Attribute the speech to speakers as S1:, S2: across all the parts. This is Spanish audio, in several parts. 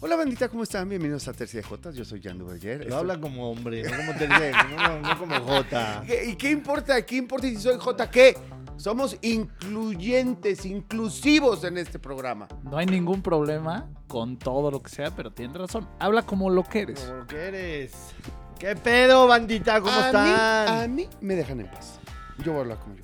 S1: Hola bandita, ¿cómo están? Bienvenidos a Tercia de Jotas, yo soy Jan Duverger.
S2: Pero habla como hombre, no como tercero, no, no como Jota.
S1: ¿Qué- ¿Y qué importa? ¿Qué importa si soy J? ¿Qué? Somos incluyentes, inclusivos en este programa.
S3: No hay ningún problema con todo lo que sea, pero tienes razón. Habla como lo que eres.
S2: Como lo que eres. ¿Qué pedo, bandita? ¿Cómo
S1: a
S2: están?
S1: Mí, a mí me dejan en paz. Yo voy a hablar como yo.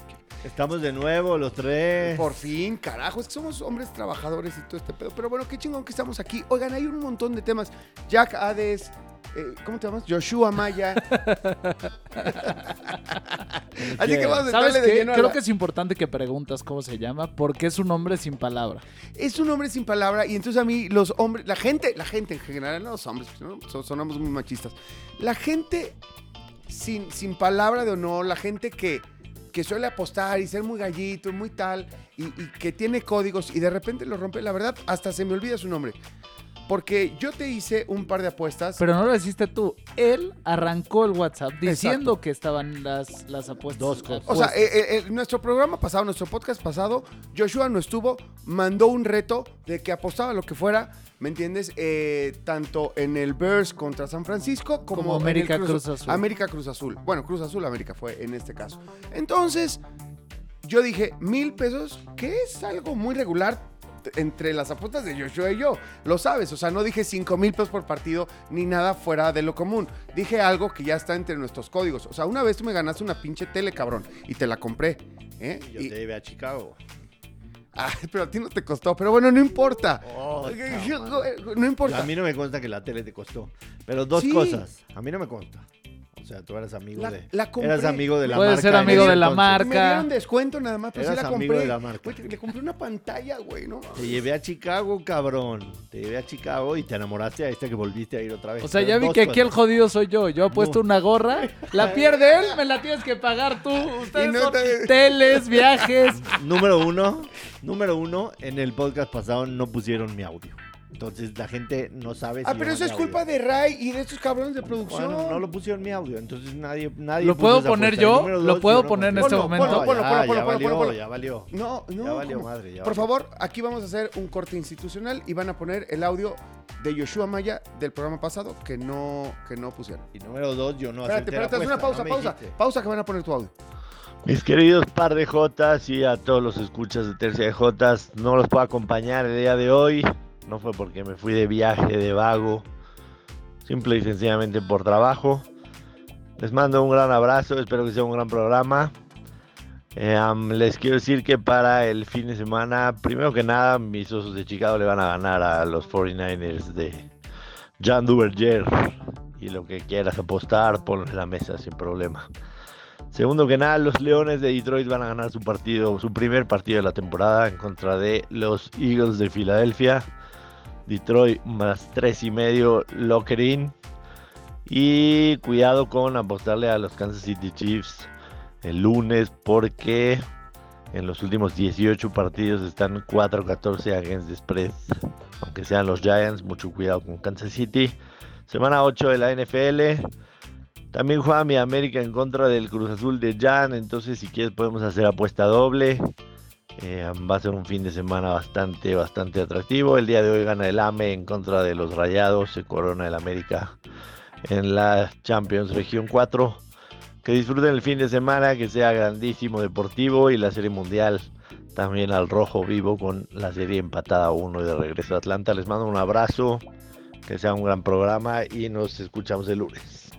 S2: Estamos de nuevo los tres.
S1: Por fin, carajo, es que somos hombres trabajadores y todo este pedo. Pero bueno, qué chingón que estamos aquí. Oigan, hay un montón de temas. Jack Hades, eh, ¿cómo te llamas? Joshua Maya. Así que vamos a
S3: ¿Sabes
S1: de
S3: qué?
S1: lleno a
S3: Creo
S1: la-
S3: que es importante que preguntas cómo se llama, porque es un hombre sin palabra.
S1: Es un hombre sin palabra y entonces a mí los hombres, la gente, la gente en general, no los hombres, ¿no? So- sonamos muy machistas. La gente sin, sin palabra de honor, la gente que, que suele apostar y ser muy gallito, muy tal, y, que tiene códigos y de repente lo rompe, la verdad, hasta se me olvida su nombre. Porque yo te hice un par de apuestas.
S3: Pero no lo hiciste tú. Él arrancó el WhatsApp diciendo que estaban las, las apuestas.
S2: Dos cosas.
S1: O sea, eh, eh, eh, nuestro programa pasado, nuestro podcast pasado, Joshua no estuvo, mandó un reto de que apostaba lo que fuera, ¿me entiendes? Eh, tanto en el Bears contra San Francisco como,
S3: Como
S1: en el
S3: América Cruz Azul.
S1: América Cruz Azul. Bueno, Cruz Azul América fue en este caso. Entonces, yo dije, mil pesos, que es algo muy regular entre las apuestas de Joshua y yo. Lo sabes, o sea, no dije cinco mil pesos por partido ni nada fuera de lo común. Dije algo que ya está entre nuestros códigos. O sea, una vez tú me ganaste una pinche tele, cabrón, y te la compré. ¿eh?
S2: Yo
S1: Y-
S2: te llevé a Chicago.
S1: Ay, pero a ti no te costó. Pero bueno, no importa.
S2: Oh,
S1: no importa.
S2: A mí no me consta que la tele te costó. Pero dos
S1: Sí.
S2: cosas. A mí no me consta. O sea, tú eras amigo
S1: La-
S2: de.
S1: la compré.
S2: eras amigo de la
S3: Puede
S2: marca.
S3: ser amigo de la
S2: entonces.
S3: marca.
S1: Me dieron descuento nada más, pero sí
S2: Eras
S1: la
S2: amigo
S1: compré.
S2: de la marca.
S1: Le compré una pantalla, güey, ¿no?
S2: Te llevé a Chicago, cabrón. Te llevé a Chicago y te enamoraste a este que volviste a ir otra vez.
S3: O sea,
S2: Pero
S3: ya vi que aquí el jodido soy yo. Yo he puesto
S2: No.
S3: una gorra, la pierde él, me la tienes que pagar tú. Ustedes
S1: no
S3: son
S1: te-
S3: teles, viajes.
S2: Número uno, número uno, en el podcast pasado no pusieron mi audio. Entonces la gente no sabe
S1: Ah,
S2: si
S1: pero eso es culpa
S2: audio.
S1: de Ray y de estos cabrones de producción.
S2: Bueno, no lo pusieron mi audio, entonces nadie, nadie
S3: ¿Lo
S2: puso
S3: puedo poner yo? ¿Lo puedo
S2: yo no
S3: poner en este momento?
S1: ponlo, ponlo,
S2: ya,
S1: ponlo,
S2: ya
S1: ponlo,
S2: valió,
S1: ponlo.
S2: ya valió.
S1: No, no.
S2: Ya valió
S1: ¿cómo?
S2: madre, ya
S1: Por
S2: valió.
S1: favor, aquí vamos a hacer un corte institucional y van a poner el audio de Joshua Maya del programa pasado que no, que no pusieron.
S2: Y número dos, yo no
S1: Espérate, espérate, haz una pausa,
S2: no
S1: pausa.
S2: dijiste.
S1: Pausa que van a poner tu audio.
S4: Mis queridos par de Jotas y a todos los escuchas de Tercia de Jotas, no los puedo acompañar el día de hoy. No fue porque me fui de viaje, de vago, simple y sencillamente por trabajo. Les mando un gran abrazo, espero que sea un gran programa. Eh, les quiero decir que para el fin de semana, primero que nada, mis osos de Chicago le van a ganar a los 49ers de John Duverger. Y lo que quieras apostar, ponlo en la mesa sin problema. Segundo que nada, los Leones de Detroit van a ganar su partido, su primer partido de la temporada en contra de los Eagles de Filadelfia. Detroit más tres y medio locker in. Y cuidado con apostarle a los Kansas City Chiefs el lunes porque en los últimos 18 partidos están 4-14 against the spread. Aunque sean los Giants, mucho cuidado con Kansas City. Semana 8 de la NFL. También juega mi América en contra del Cruz Azul de Jan. Entonces, si quieres, podemos hacer apuesta doble. Eh, va a ser un fin de semana bastante, bastante atractivo. El día de hoy gana el AME en contra de los Rayados. Se corona el América en la Champions Región 4. Que disfruten el fin de semana, que sea grandísimo, deportivo y la Serie Mundial también al rojo vivo con la serie empatada 1 y de regreso a Atlanta. Les mando un abrazo, que sea un gran programa y nos escuchamos el lunes.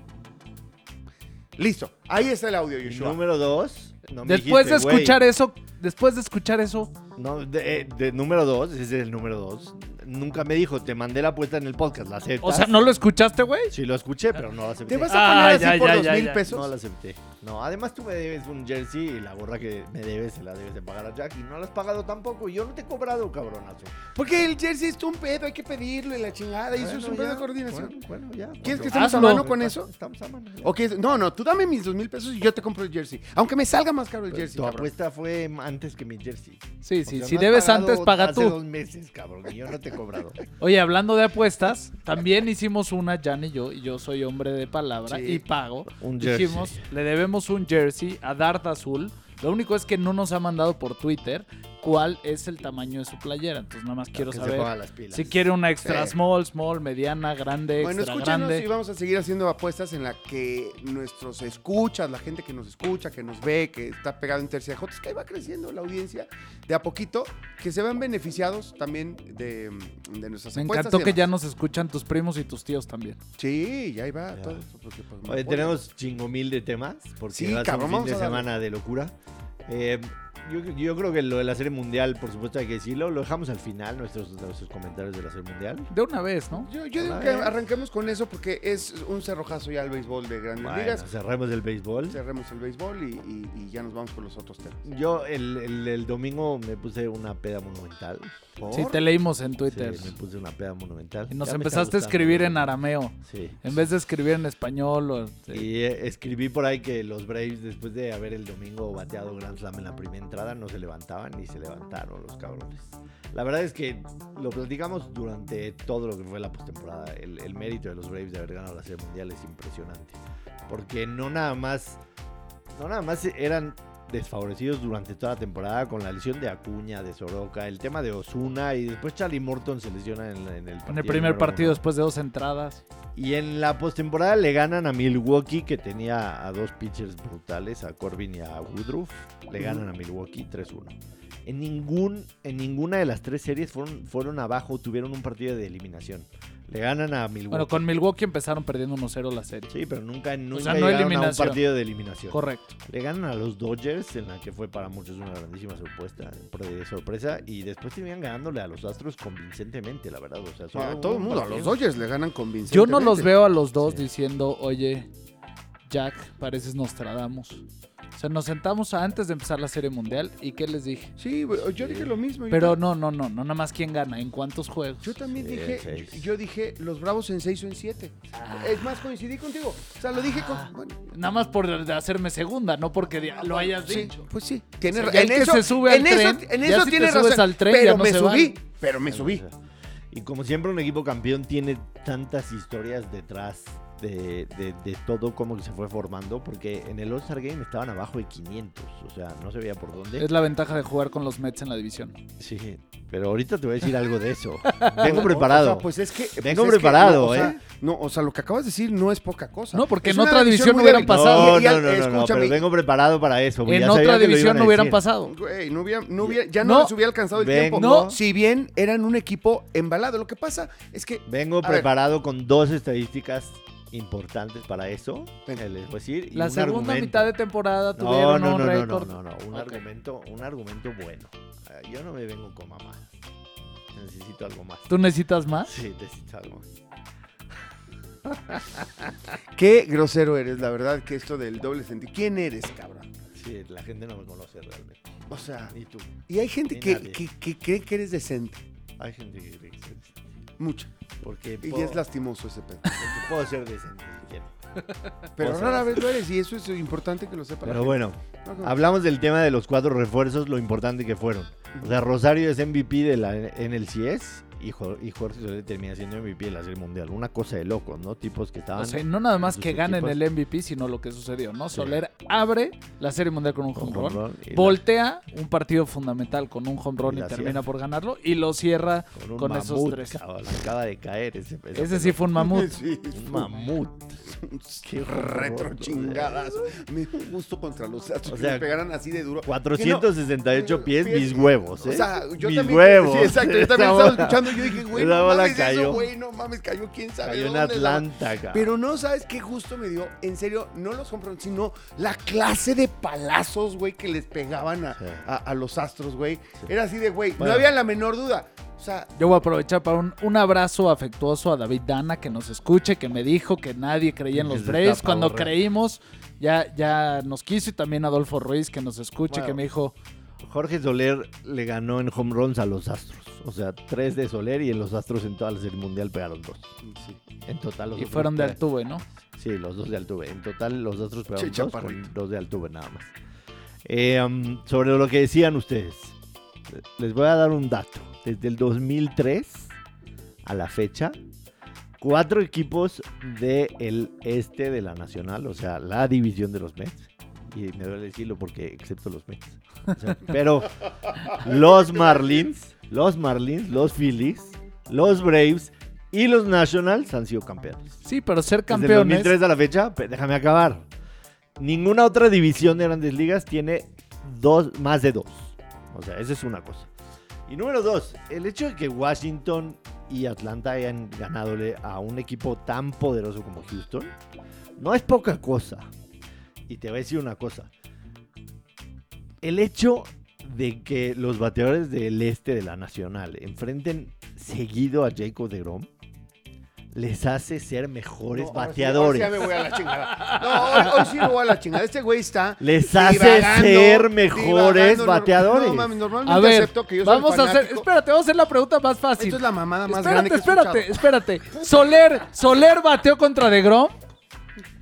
S1: Listo. Ahí está el audio, Joshua.
S2: número dos, no me
S3: Después de
S2: dijiste,
S3: escuchar eso, después de escuchar eso,
S2: No, de, eh, de número dos, es el número dos. Nunca me dijo, te mandé la apuesta en el podcast, ¿la aceptas?
S3: o sea, ¿no lo escuchaste, güey?
S2: Sí lo escuché, pero no la acepté.
S1: ¿Te vas a poner
S3: Ah,
S1: así
S3: ya,
S1: por
S3: ya,
S1: dos
S3: ya,
S1: mil
S3: ya.
S1: pesos?
S2: No la acepté. No, además tú me debes un jersey y la gorra que me debes se la debes de pagar a Jack y no la has pagado tampoco. y Yo no te he cobrado, cabronazo.
S1: Porque el jersey es un pedo, hay que pedirlo y la chingada. y eso es un pedo de coordinación.
S2: Bueno, bueno, ya.
S1: ¿Quieres que
S2: Hazlo.
S1: estemos a mano con eso?
S2: Estamos a mano.
S1: no, no, tú dame mis dos mil pesos y yo te compro el jersey. Aunque me salga más caro el
S2: Pero
S1: jersey,
S2: tu
S1: cabrón.
S2: apuesta fue antes que mi jersey.
S3: Sí,
S2: O
S3: sí,
S2: sea,
S3: si debes antes, paga
S2: hace
S3: tú.
S2: dos meses, cabrón, y yo no te he cobrado.
S3: Oye, hablando de apuestas, también hicimos una, Jan y yo, y yo soy hombre de palabra
S2: Sí.
S3: y pago.
S2: Un jersey.
S3: Dijimos, le debemos un jersey a Dart Azul Lo único es que no nos ha mandado por Twitter cuál es el tamaño de su playera. Entonces nada más quiero saber
S2: pongan las pilas.
S3: si quiere una extra
S1: Sí.
S3: small, small, mediana, grande,
S1: Bueno,
S3: extra
S1: escúchanos
S3: grande.
S1: y vamos a seguir haciendo apuestas en la que nuestros escuchas, la gente que nos escucha, que nos ve, que está pegado en Tercia de Jotas, que ahí va creciendo la audiencia de a poquito, que se vean beneficiados también de, de nuestras
S3: Me
S1: apuestas.
S3: encantó que ya nos escuchan tus primos y tus tíos también.
S1: Sí, ya ahí va
S2: Ya.
S1: todo. eso, porque, pues, me
S2: Oye, tenemos chingo mil de temas, porque
S1: Sí,
S2: va a ser
S1: cabrón,
S2: un fin de semana de locura. Eh, yo, yo creo que lo de la serie mundial, por supuesto hay que decirlo, lo dejamos al final, nuestros, nuestros comentarios de la serie mundial.
S3: De una vez, ¿no?
S1: Yo, yo digo que arranquemos con eso porque es un cerrojazo ya el béisbol de grandes
S2: Bueno,
S1: ligas.
S2: cerremos el béisbol.
S1: Cerremos el béisbol y, y- y ya nos vamos con los otros temas.
S2: Yo el, el- el domingo me puse una peda monumental.
S3: Sí, te leímos en
S2: Sí,
S3: Twitter.
S2: me puse una peda monumental.
S3: y nos
S2: Ya
S3: empezaste a escribir en arameo.
S2: Sí.
S3: En vez de escribir en español. o- sí.
S2: Y eh, escribí por ahí que los Braves, después de haber el domingo bateado Grand Slam en la primera entrada, no se levantaban ni se levantaron los cabrones. La verdad es que lo platicamos durante todo lo que fue la postemporada. El, el mérito de los Braves de haber ganado la Serie Mundial es impresionante. Porque no nada más, no nada más eran desfavorecidos durante toda la temporada con la lesión de Acuña, de Soroka, el tema de Osuna y después Charlie Morton se lesiona en, en el partido
S3: En el primer partido
S2: uno.
S3: después de dos entradas.
S2: Y en la postemporada le ganan a Milwaukee, que tenía a dos pitchers brutales, a Corbin y a Woodruff. Le ganan a Milwaukee 3-1. En, ningún, en ninguna de las tres series fueron, fueron abajo, tuvieron un partido de eliminación. Le ganan a Milwaukee.
S3: Bueno, con Milwaukee empezaron perdiendo 1-0 la serie.
S2: Sí, pero nunca, nunca
S3: sea, no
S2: llegaron a un partido de eliminación.
S3: Correcto.
S2: Le ganan a los Dodgers, en la que fue para muchos una grandísima sorpresa, de sorpresa y después terminan ganándole a los Astros convincentemente, la verdad. O sea,
S1: A todo el
S2: un
S1: mundo, a los. Dodgers le ganan convincentemente.
S3: Yo no los veo a los dos
S2: Sí.
S3: diciendo, oye, Jack, pareces Nostradamus. O sea, nos sentamos antes de empezar la serie mundial y ¿qué les dije?
S1: Sí, yo dije lo mismo.
S3: Pero no, no, no, no nada más quién gana, en cuántos juegos.
S1: Yo también
S2: Sí,
S1: dije,
S2: seis.
S1: yo, yo dije los Bravos en 6 o en 7.
S3: Ah.
S1: Es más, coincidí contigo. O sea, lo dije con. Bueno,
S3: Nada más por hacerme segunda, no porque di- lo hayas
S1: sí,
S3: dicho.
S1: Pues sí, tienes
S3: ya el que se sube al
S1: en eso,
S3: tren,
S1: en
S3: ya
S1: eso
S3: si te
S1: tienes
S3: subes
S1: razón.
S3: al tren,
S1: pero
S3: ya no
S1: me
S3: se
S1: subí. Pero me subí.
S2: Y como siempre, un equipo campeón tiene tantas historias detrás de, de- de todo cómo se fue formando, porque en el All-Star Game estaban abajo de 500, o sea, no se veía por dónde.
S3: Es la ventaja de jugar con los Mets en la división.
S2: Sí, pero ahorita te voy a decir algo de eso. Vengo
S1: o
S2: preparado.
S1: sea, pues es que. pues
S2: Vengo
S1: es que
S2: preparado,
S1: no, o sea,
S2: ¿eh?
S1: No, o sea, lo que acabas de decir no es poca cosa.
S3: No, porque
S1: Es
S3: en otra división
S1: muy
S3: hubieran pasado.
S2: No, no, no, no, no,
S1: escúchame,
S2: pero vengo preparado para eso. güey,
S3: En
S2: ya
S3: otra división no hubieran pasado.
S1: Güey, no hubiera, no hubiera, ya no,
S3: No.
S1: les hubiera alcanzado el
S2: Vengo-
S1: tiempo.
S3: No.
S1: Si bien eran un equipo embalado. Lo que pasa es que.
S2: Vengo
S1: ver.
S2: preparado con dos estadísticas importantes para eso. Les voy a decir.
S3: La
S2: un
S3: segunda
S2: argumento.
S3: mitad de temporada
S2: No,
S3: tuvieron
S2: no,
S3: un
S2: no, no, no,
S3: récord.
S2: no, no, un argumento, un argumento bueno. Ah, Yo no me vengo con mamá. Necesito algo más.
S3: ¿Tú necesitas más?
S2: Sí, necesito algo más.
S1: Qué grosero eres, la verdad, que esto del doble sentido. ¿Quién eres, cabrón?
S2: Sí, la gente no me conoce realmente.
S1: O sea,
S2: Ni tú.
S1: y hay gente que, que, que cree que eres decente.
S2: Hay gente que cree que soy-
S1: Mucha.
S2: Porque
S1: Y
S2: puedo,
S1: es lastimoso ese pedo.
S2: puedo ser decente si quiero.
S1: Pero rara vez lo eres y eso es importante que lo sepa. la
S2: Pero
S1: gente.
S2: bueno,
S1: No, no.
S2: hablamos del tema de los cuatro refuerzos, lo importante que fueron. O sea, Rosario es MVP de la NLCS y, Jo- y Jorge Soler termina siendo MVP de la Serie Mundial. Una cosa de locos, ¿no? Tipos que estaban...
S3: O sea, no nada más que ganen
S2: equipos.
S3: el MVP, sino lo que sucedió, ¿no?
S2: Sí.
S3: Soler abre la Serie Mundial con un home
S2: home
S3: run.
S2: run y la-
S3: Voltea un partido fundamental con un home run
S2: Y
S3: termina
S2: cierra.
S3: por ganarlo. Y lo cierra
S2: con, un
S3: con esos tres.
S2: cabrón, acaba de caer ese
S3: Ese sí fue un mamut.
S1: Sí,
S2: Un mamut. Qué
S1: retro chingadas. Me dio un gusto contra los astros
S2: O
S1: que
S2: sea,
S1: me pegaran así de duro.
S2: 468 pies,
S1: pies-
S2: mis huevos, ¿eh?
S1: O sea, yo
S2: mis
S1: también.
S2: huevos.
S1: Sí, exacto. Yo también estaba escuchando y yo dije, güey, no
S2: bola
S1: mames
S2: cayó.
S1: eso, güey, no mames, cayó quién sabe
S2: Cayó en
S1: dónde, la-
S2: Atlanta, cabrón.
S1: Pero no, ¿sabes qué justo me dio? En serio, no los compró, sino la clase de palazos, güey, que les pegaban a,
S2: Sí.
S1: a- a los astros, güey. Era así de, güey,
S2: Bueno.
S1: no había la menor duda. O sea,
S3: Yo voy a aprovechar para un, un abrazo afectuoso a David Dana, que nos escuche, que me dijo que nadie creía en los Braves. Cuando creímos, ya, ya nos quiso. Y también Adolfo Ruiz, que nos escuche,
S2: Bueno.
S3: que me dijo,
S2: Jorge Soler le ganó en home runs a los Astros. O sea, tres de Soler y en los Astros en toda la serie mundial pegaron dos. En total los
S3: y fueron de Altuve, ¿no?
S2: Sí, los dos de Altuve. En total los Astros pegaron dos con dos de Altuve nada más. Eh, um, sobre lo que decían ustedes. Les voy a dar un dato. Desde el 2003 a la fecha, cuatro equipos del este de la Nacional, o sea, la división de los Mets, y me duele decirlo porque excepto los Mets. O sea, pero los Marlins, los Marlins, los Phillies, los Braves y los Nationals han sido campeones.
S3: Sí, pero ser
S2: Desde el
S3: campeones.
S2: 2003 a la fecha, déjame acabar. Ninguna otra división de grandes ligas tiene dos, más de dos. O sea, esa es una cosa. Y número dos, el hecho de que Washington y Atlanta hayan ganadole a un equipo tan poderoso como Houston, no es poca cosa. Y te voy a decir una cosa. El hecho de que los bateadores del este de la Nacional enfrenten seguido a Jacob de Grom les hace ser mejores
S1: No, ahora sí-
S2: bateadores.
S1: ahora sí ya me voy a la chingada. No, hoy, hoy sí me voy a la chingada. Este güey está.
S2: Les hace ser mejores bateadores.
S1: No, mami, normalmente
S3: A ver,
S1: acepto que yo soy
S3: vamos a hacer. Espérate, vamos a hacer la pregunta más fácil.
S1: Esto es la mamada más
S3: espérate,
S1: grande que he
S3: espérate,
S1: escuchado.
S3: espérate. Soler, Soler bateó contra De Grom.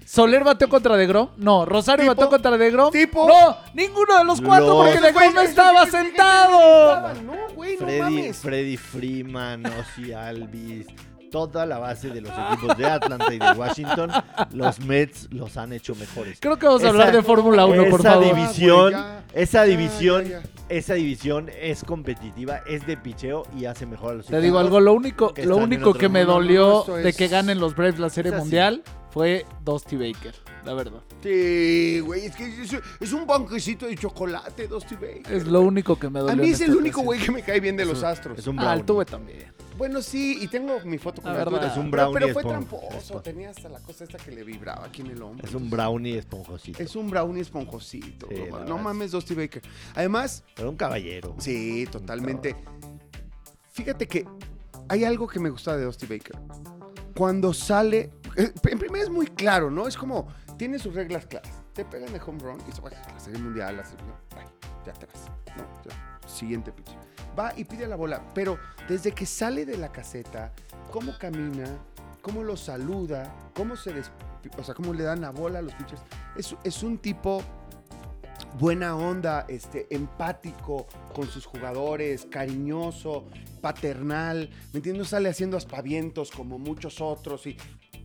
S3: Soler bateó contra De Grom. No, Rosario
S1: Tipo,
S3: bateó contra De Grom.
S1: tipo.
S3: No, ninguno de los cuatro
S2: Los-
S3: porque De
S1: Güey,
S3: Grom no estaba sentado.
S1: No, güey, no
S2: Freddy,
S1: mames.
S2: Freddy Freeman, Ozzy Alvis, toda la base de los equipos de Atlanta y de Washington, los Mets los han hecho mejores.
S3: Creo que vamos a
S2: Esa-
S3: hablar de Fórmula 1, por
S2: esa
S3: favor.
S2: división,
S1: Ah, güey, ya.
S2: esa
S1: Ya,
S2: división,
S1: ya, ya.
S2: esa división es competitiva, es de picheo y hace mejor a los
S3: Te digo
S2: equipos.
S3: algo, lo único,
S2: que
S3: lo
S2: están en
S3: único
S2: otro
S3: que me
S1: mundo. No, no,
S3: dolió de
S1: es-
S3: que ganen los Braves la Serie
S2: es así.
S3: Mundial fue Dusty Baker, la verdad.
S1: Sí, güey, es que es, es un banquecito de chocolate, Dusty Baker.
S3: Es lo único que me dolió.
S1: A mí es el
S3: esta
S1: único güey que me cae bien de
S2: Es
S1: los
S2: un-
S1: astros.
S2: Es un
S3: Ah,
S2: brownie.
S3: el tuve también.
S1: Bueno, sí, y tengo mi foto con
S3: La
S1: el
S3: verdad.
S2: Es un
S1: Pero-
S2: brownie
S1: Pero fue tramposo. Tenía hasta la cosa esta que le vibraba aquí en el hombro.
S2: Es un brownie esponjosito.
S1: Es un brownie esponjosito.
S2: Sí,
S1: no no
S2: es-
S1: mames, Dusty Baker. Además,
S2: Pero un caballero.
S1: sí, totalmente. Fíjate que hay algo que me gusta de Dusty Baker. Cuando sale, en primer es muy claro, ¿no? Es como, tiene sus reglas claras. Te pegan de home run y se va a la serie mundial, la no, ya atrás. No, ya, siguiente pitch. Va y pide la bola, pero desde que sale de la caseta, cómo camina, cómo lo saluda, cómo se des- o sea, cómo le dan la bola a los pitchers. Es, es un tipo buena onda, este, empático con sus jugadores, cariñoso, paternal, ¿me entiendes? No sale haciendo aspavientos como muchos otros y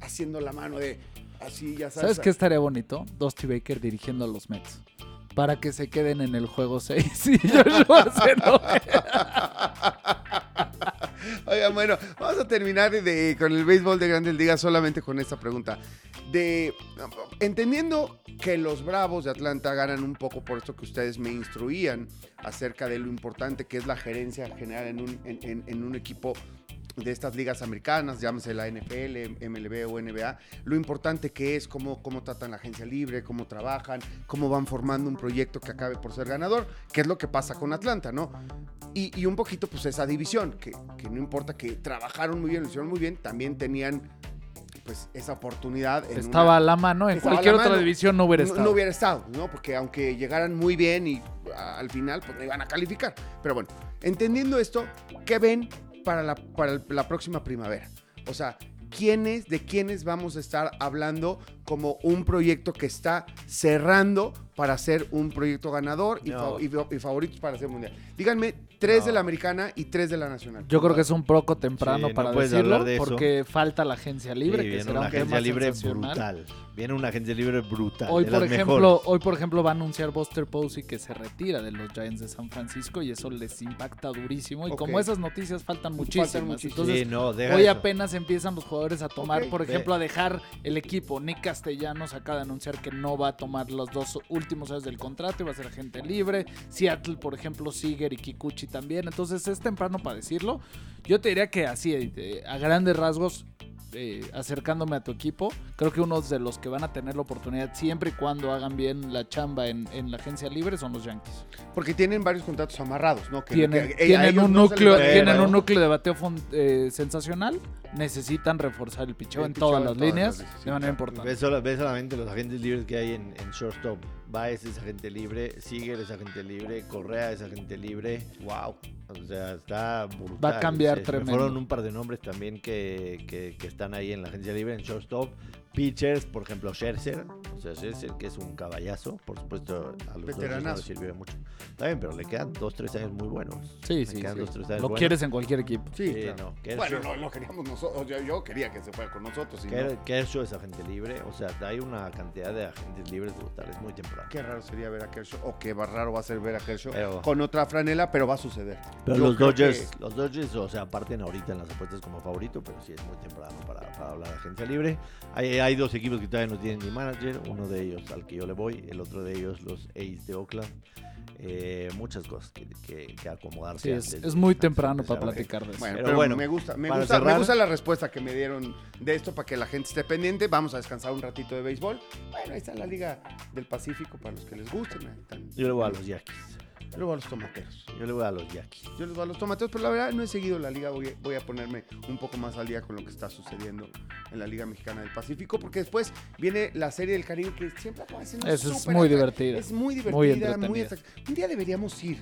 S1: haciendo la mano de así, ya sabes.
S3: ¿Sabes qué estaría bonito? Dusty Baker dirigiendo a los Mets. Para que se queden en el juego 6 y Joshua se enoje.
S1: Oigan, bueno, vamos a terminar de- con el béisbol de Grandes Ligas solamente con esta pregunta. De, entendiendo que los Bravos de Atlanta ganan un poco por esto que ustedes me instruían acerca de lo importante que es la gerencia general en un, en- en- en un equipo de estas ligas americanas, llámese la NFL, MLB o NBA, lo importante que es cómo, cómo tratan la agencia libre, cómo trabajan, cómo van formando un proyecto que acabe por ser ganador, que es lo que pasa con Atlanta, ¿no? Y, y un poquito, pues, esa división, que, que no importa que trabajaron muy bien, lo hicieron muy bien, también tenían, pues, esa oportunidad. En
S3: Estaba
S1: una-
S3: a la mano. En cualquier otra
S1: mano.
S3: división no hubiera
S1: no,
S3: estado.
S1: no hubiera estado, ¿no? Porque aunque llegaran muy bien y a- al final, pues, no iban a calificar. Pero bueno, entendiendo esto, ¿qué ven para la, próxima primavera? O sea, ¿quiénes, de quiénes vamos a estar hablando como un proyecto que está cerrando para ser un proyecto ganador y,
S2: No.
S1: fa- y fa- y favoritos para ser mundial? Díganme, tres
S2: No.
S1: de la americana y tres de la nacional.
S3: Yo creo que es un poco temprano
S2: Sí,
S3: para decirlo
S2: de
S3: porque falta la agencia libre,
S2: Sí,
S3: que
S2: viene
S3: será
S2: una
S3: un tema
S2: agencia libre brutal. Viene una agencia libre brutal.
S3: Hoy
S2: de
S3: por,
S2: las
S3: ejemplo,
S2: mejores.
S3: hoy, por ejemplo, va a anunciar Buster Posey que se retira de los Giants de San Francisco y eso les impacta durísimo. Y como esas noticias faltan muchísimas,
S1: muchísimas.
S3: entonces
S2: Sí, no, deja
S3: hoy
S2: eso.
S3: apenas empiezan los jugadores a tomar, por
S2: Ve.
S3: ejemplo, a dejar el equipo. Nick Castellanos acaba de anunciar que no va a tomar los dos últimos años del contrato y va a ser agente libre. Seattle, por ejemplo, Siger y Kikuchi también. Entonces es temprano para decirlo. Yo te diría que así, eh, a grandes rasgos, eh, acercándome a tu equipo, creo que unos de los que van a tener la oportunidad siempre y cuando hagan bien la chamba en, en la agencia libre son los Yankees.
S1: Porque tienen varios contratos amarrados, ¿no? Que-
S3: Tienen,
S1: que- a
S3: tienen un
S1: no
S3: núcleo, tienen un núcleo de bateo fun- eh, sensacional. Necesitan reforzar el picheo en todas las
S1: todas
S3: líneas
S1: las líneas,
S3: de manera importante.
S2: Ves solamente los agentes libres que hay en, en shortstop. Baez es agente libre, Siger es agente libre, Correa es agente libre. Wow. O sea, está brutal.
S3: Va a cambiar
S2: Se- se me
S3: tremendo.
S2: fueron un par de nombres también que, que- que están ahí en la agencia libre, en shortstop. Pitchers, por ejemplo, Scherzer. O sea, Scherzer, que es un caballazo. Por supuesto, a los Dodgers no le sirvió mucho. Está bien, pero le quedan dos, tres años muy buenos.
S3: Sí,
S2: Le
S3: sí,
S2: quedan
S3: sí.
S2: dos, tres años
S3: Lo
S2: buenos.
S3: quieres en cualquier equipo.
S1: Sí,
S2: Sí,
S1: claro.
S2: no, Kershaw-
S1: Bueno, no, lo queríamos nosotros. Yo, yo quería que se fuera con nosotros. no.
S2: Ker- Kershaw es agente libre. O sea, hay una cantidad de agentes libres brutales. Muy temprano.
S1: Qué raro sería ver a Kershaw, o qué va- raro va a ser ver a Kershaw
S2: Pero-
S1: con otra franela, pero va a suceder.
S2: Pero
S1: Yo
S2: los Dodgers,
S1: que-
S2: los Dodgers, o sea, parten ahorita en las apuestas como favorito, pero sí es muy temprano para, para hablar de agencia libre. Hay, hay dos equipos que todavía no tienen ni manager, uno de ellos al que yo le voy, el otro de ellos los A's de Oakland. Eh, muchas cosas que, que, que acomodarse.
S3: Sí, es,
S2: antes de-
S3: es muy
S2: antes
S3: temprano para platicar de eso.
S1: Bueno,
S2: Pero
S1: pero,
S2: bueno,
S1: me gusta, me gusta, me gusta la respuesta que me dieron de esto para que la gente esté pendiente. Vamos a descansar un ratito de béisbol. Bueno, ahí está la Liga del Pacífico para los que les gusten.
S2: Yo le voy a los Yankees.
S1: Yo le voy a los tomateros.
S2: Yo le voy a los Yankees.
S1: Yo les voy a los tomateros, pero la verdad no he seguido la liga. Voy a, voy a ponerme un poco más al día con lo que está sucediendo en la Liga Mexicana del Pacífico, porque después viene la Serie del Caribe que siempre acaba siendo
S3: Esa es
S1: súper
S3: muy divertida.
S1: Es muy divertida,
S3: Muy
S1: muy, Un día deberíamos ir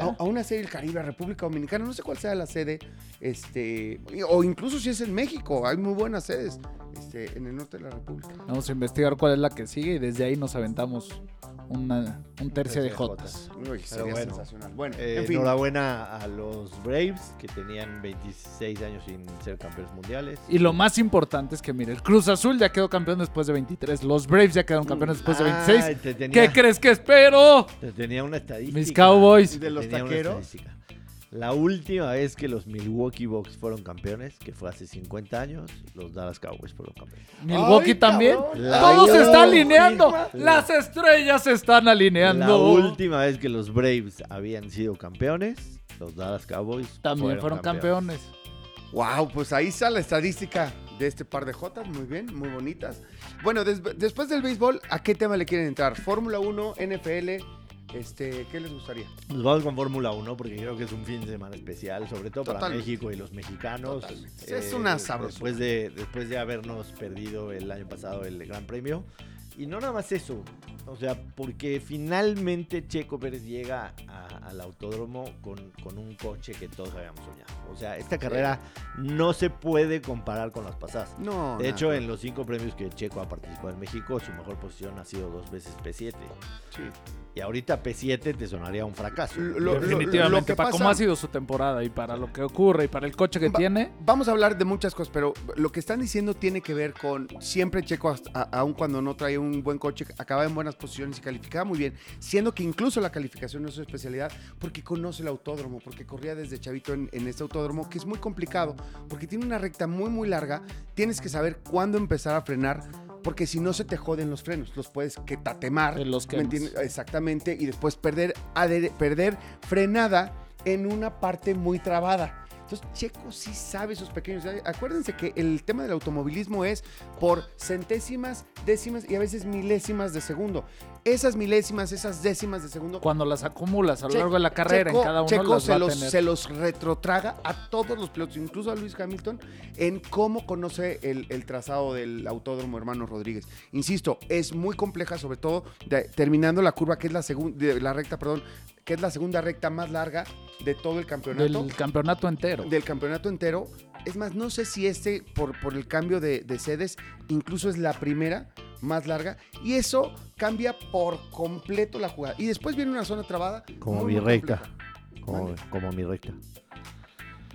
S1: a una serie del Caribe, a República Dominicana, no sé cuál sea la sede, este, o incluso si es en México, hay muy buenas sedes este, en el norte de la República.
S3: Vamos a investigar cuál es la que sigue y desde ahí nos aventamos una, un
S2: tercio de
S3: jotas.
S1: Uy, sería
S2: bueno.
S1: sensacional. Bueno,
S2: Eh,
S1: en fin.
S2: Enhorabuena a los Braves, que tenían 26 años sin ser campeones mundiales.
S3: Y lo más importante es que, mire, el Cruz Azul ya quedó campeón después de 23. Los Braves ya quedaron campeones después de 26.
S2: Ay, te tenía,
S3: ¿Qué crees que espero?
S2: te tenía una estadística.
S3: Mis Cowboys.
S1: ¿Y de los taqueros?
S2: La última vez que los Milwaukee Bucks fueron campeones, que fue hace 50 años, los Dallas Cowboys fueron campeones.
S3: Milwaukee
S1: Ay,
S3: también.
S1: cabrón.
S2: La
S3: Todo se está
S2: última-
S3: alineando. Las estrellas se están
S2: La
S3: alineando.
S2: última vez que los Braves habían sido campeones, los Dallas Cowboys
S3: También fueron campeones.
S1: Wow, pues ahí está la estadística de este par de Jotas, muy bien, muy bonitas. Bueno, des- después del béisbol, ¿a qué tema le quieren entrar? Fórmula 1, NFL, este, ¿qué les gustaría?
S2: Nos vamos con Fórmula 1 porque creo que es un fin de semana especial, sobre todo para. México y los mexicanos. Eh.
S1: Es una sabrosura.
S2: Después de, después de habernos perdido el año pasado el Gran Premio. Y no nada más eso, o sea, porque finalmente Checo Pérez llega a- al autódromo con, con un coche que todos habíamos soñado. O sea, esta carrera no se puede comparar con las pasadas.
S1: No.
S2: De
S1: nada.
S2: hecho, en los cinco premios que Checo ha participado en México, su mejor posición ha sido dos veces P7.
S1: Sí.
S2: Y ahorita P7 te sonaría un fracaso.
S1: Lo-
S3: Definitivamente.
S1: lo que
S3: para
S1: pasa-
S3: cómo ha sido su temporada y para lo que ocurre y para el coche que
S1: Va-
S3: tiene.
S1: Vamos a hablar de muchas cosas, pero lo que están diciendo tiene que ver con siempre Checo, hasta- aun cuando no trae un buen coche, acaba en buenas posiciones y calificaba muy bien, siendo que incluso la calificación no es su especialidad, porque conoce el autódromo, porque corría desde chavito en, en este autódromo, que es muy complicado, porque tiene una recta muy, muy larga, tienes que saber cuándo empezar a frenar, porque si no se te joden los frenos, los puedes que tatemar,
S3: los
S1: ¿me entiendes? Exactamente, y después perder, perder frenada en una parte muy trabada. Entonces, Checo sí sabe esos pequeños. Acuérdense que el tema del automovilismo es por centésimas, décimas y a veces milésimas de segundo. Esas milésimas, esas décimas de segundo.
S3: Cuando las acumulas a lo largo de la carrera
S1: Checo-
S3: en cada uno
S1: Checo
S3: las
S1: se,
S3: va a
S1: los,
S3: tener.
S1: se los retrotraga a todos los pilotos, incluso a Luis Hamilton, en cómo conoce el, el trazado del autódromo hermano Rodríguez. Insisto, es muy compleja, sobre todo de- terminando la curva, que es la segunda, la recta, perdón, que es la segunda recta más larga de todo el campeonato
S3: del campeonato entero.
S1: del campeonato entero. Es más, no sé si este, por, por el cambio de, de sedes, incluso es la primera más larga. Y eso cambia por completo la jugada. Y después viene una zona trabada.
S2: Como
S1: muy,
S2: mi
S1: muy
S2: recta. Como, como mi recta.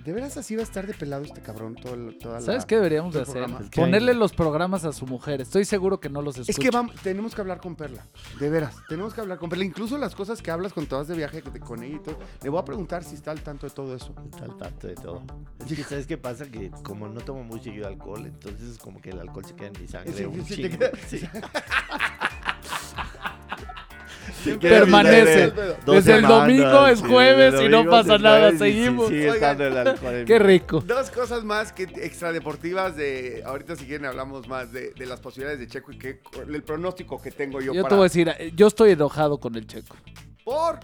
S1: De veras así va a estar de pelado este cabrón todo el- toda la-
S3: ¿Sabes qué deberíamos de hacer? Ponerle los programas a su mujer. Estoy seguro que no los escucha.
S1: Es que vamos, tenemos que hablar con Perla. De veras, tenemos que hablar con Perla. Incluso las cosas que hablas cuando te vas de viaje de- con ella y todo. Le voy a preguntar si está al tanto de todo eso.
S2: Está al tanto de todo. Es que, ¿sabes qué pasa? Que como no tomo muy seguido alcohol, entonces como que el alcohol se queda en mi sangre
S1: Sí,
S2: un
S1: sí, te
S2: chingo.
S1: queda-
S2: Sí.
S3: Permanece. Desde el domingo es
S2: sí,
S3: jueves y no pasa nada,
S2: y sí,
S3: seguimos.
S2: sigue
S1: Oigan.
S2: estando el
S3: Qué rico.
S1: Dos cosas más que extradeportivas de. Ahorita si quieren hablamos más de, de las posibilidades de Checo y que, el pronóstico que tengo yo,
S3: Yo
S1: para.
S3: te voy a decir, eh, yo estoy enojado con el checo.
S1: Por.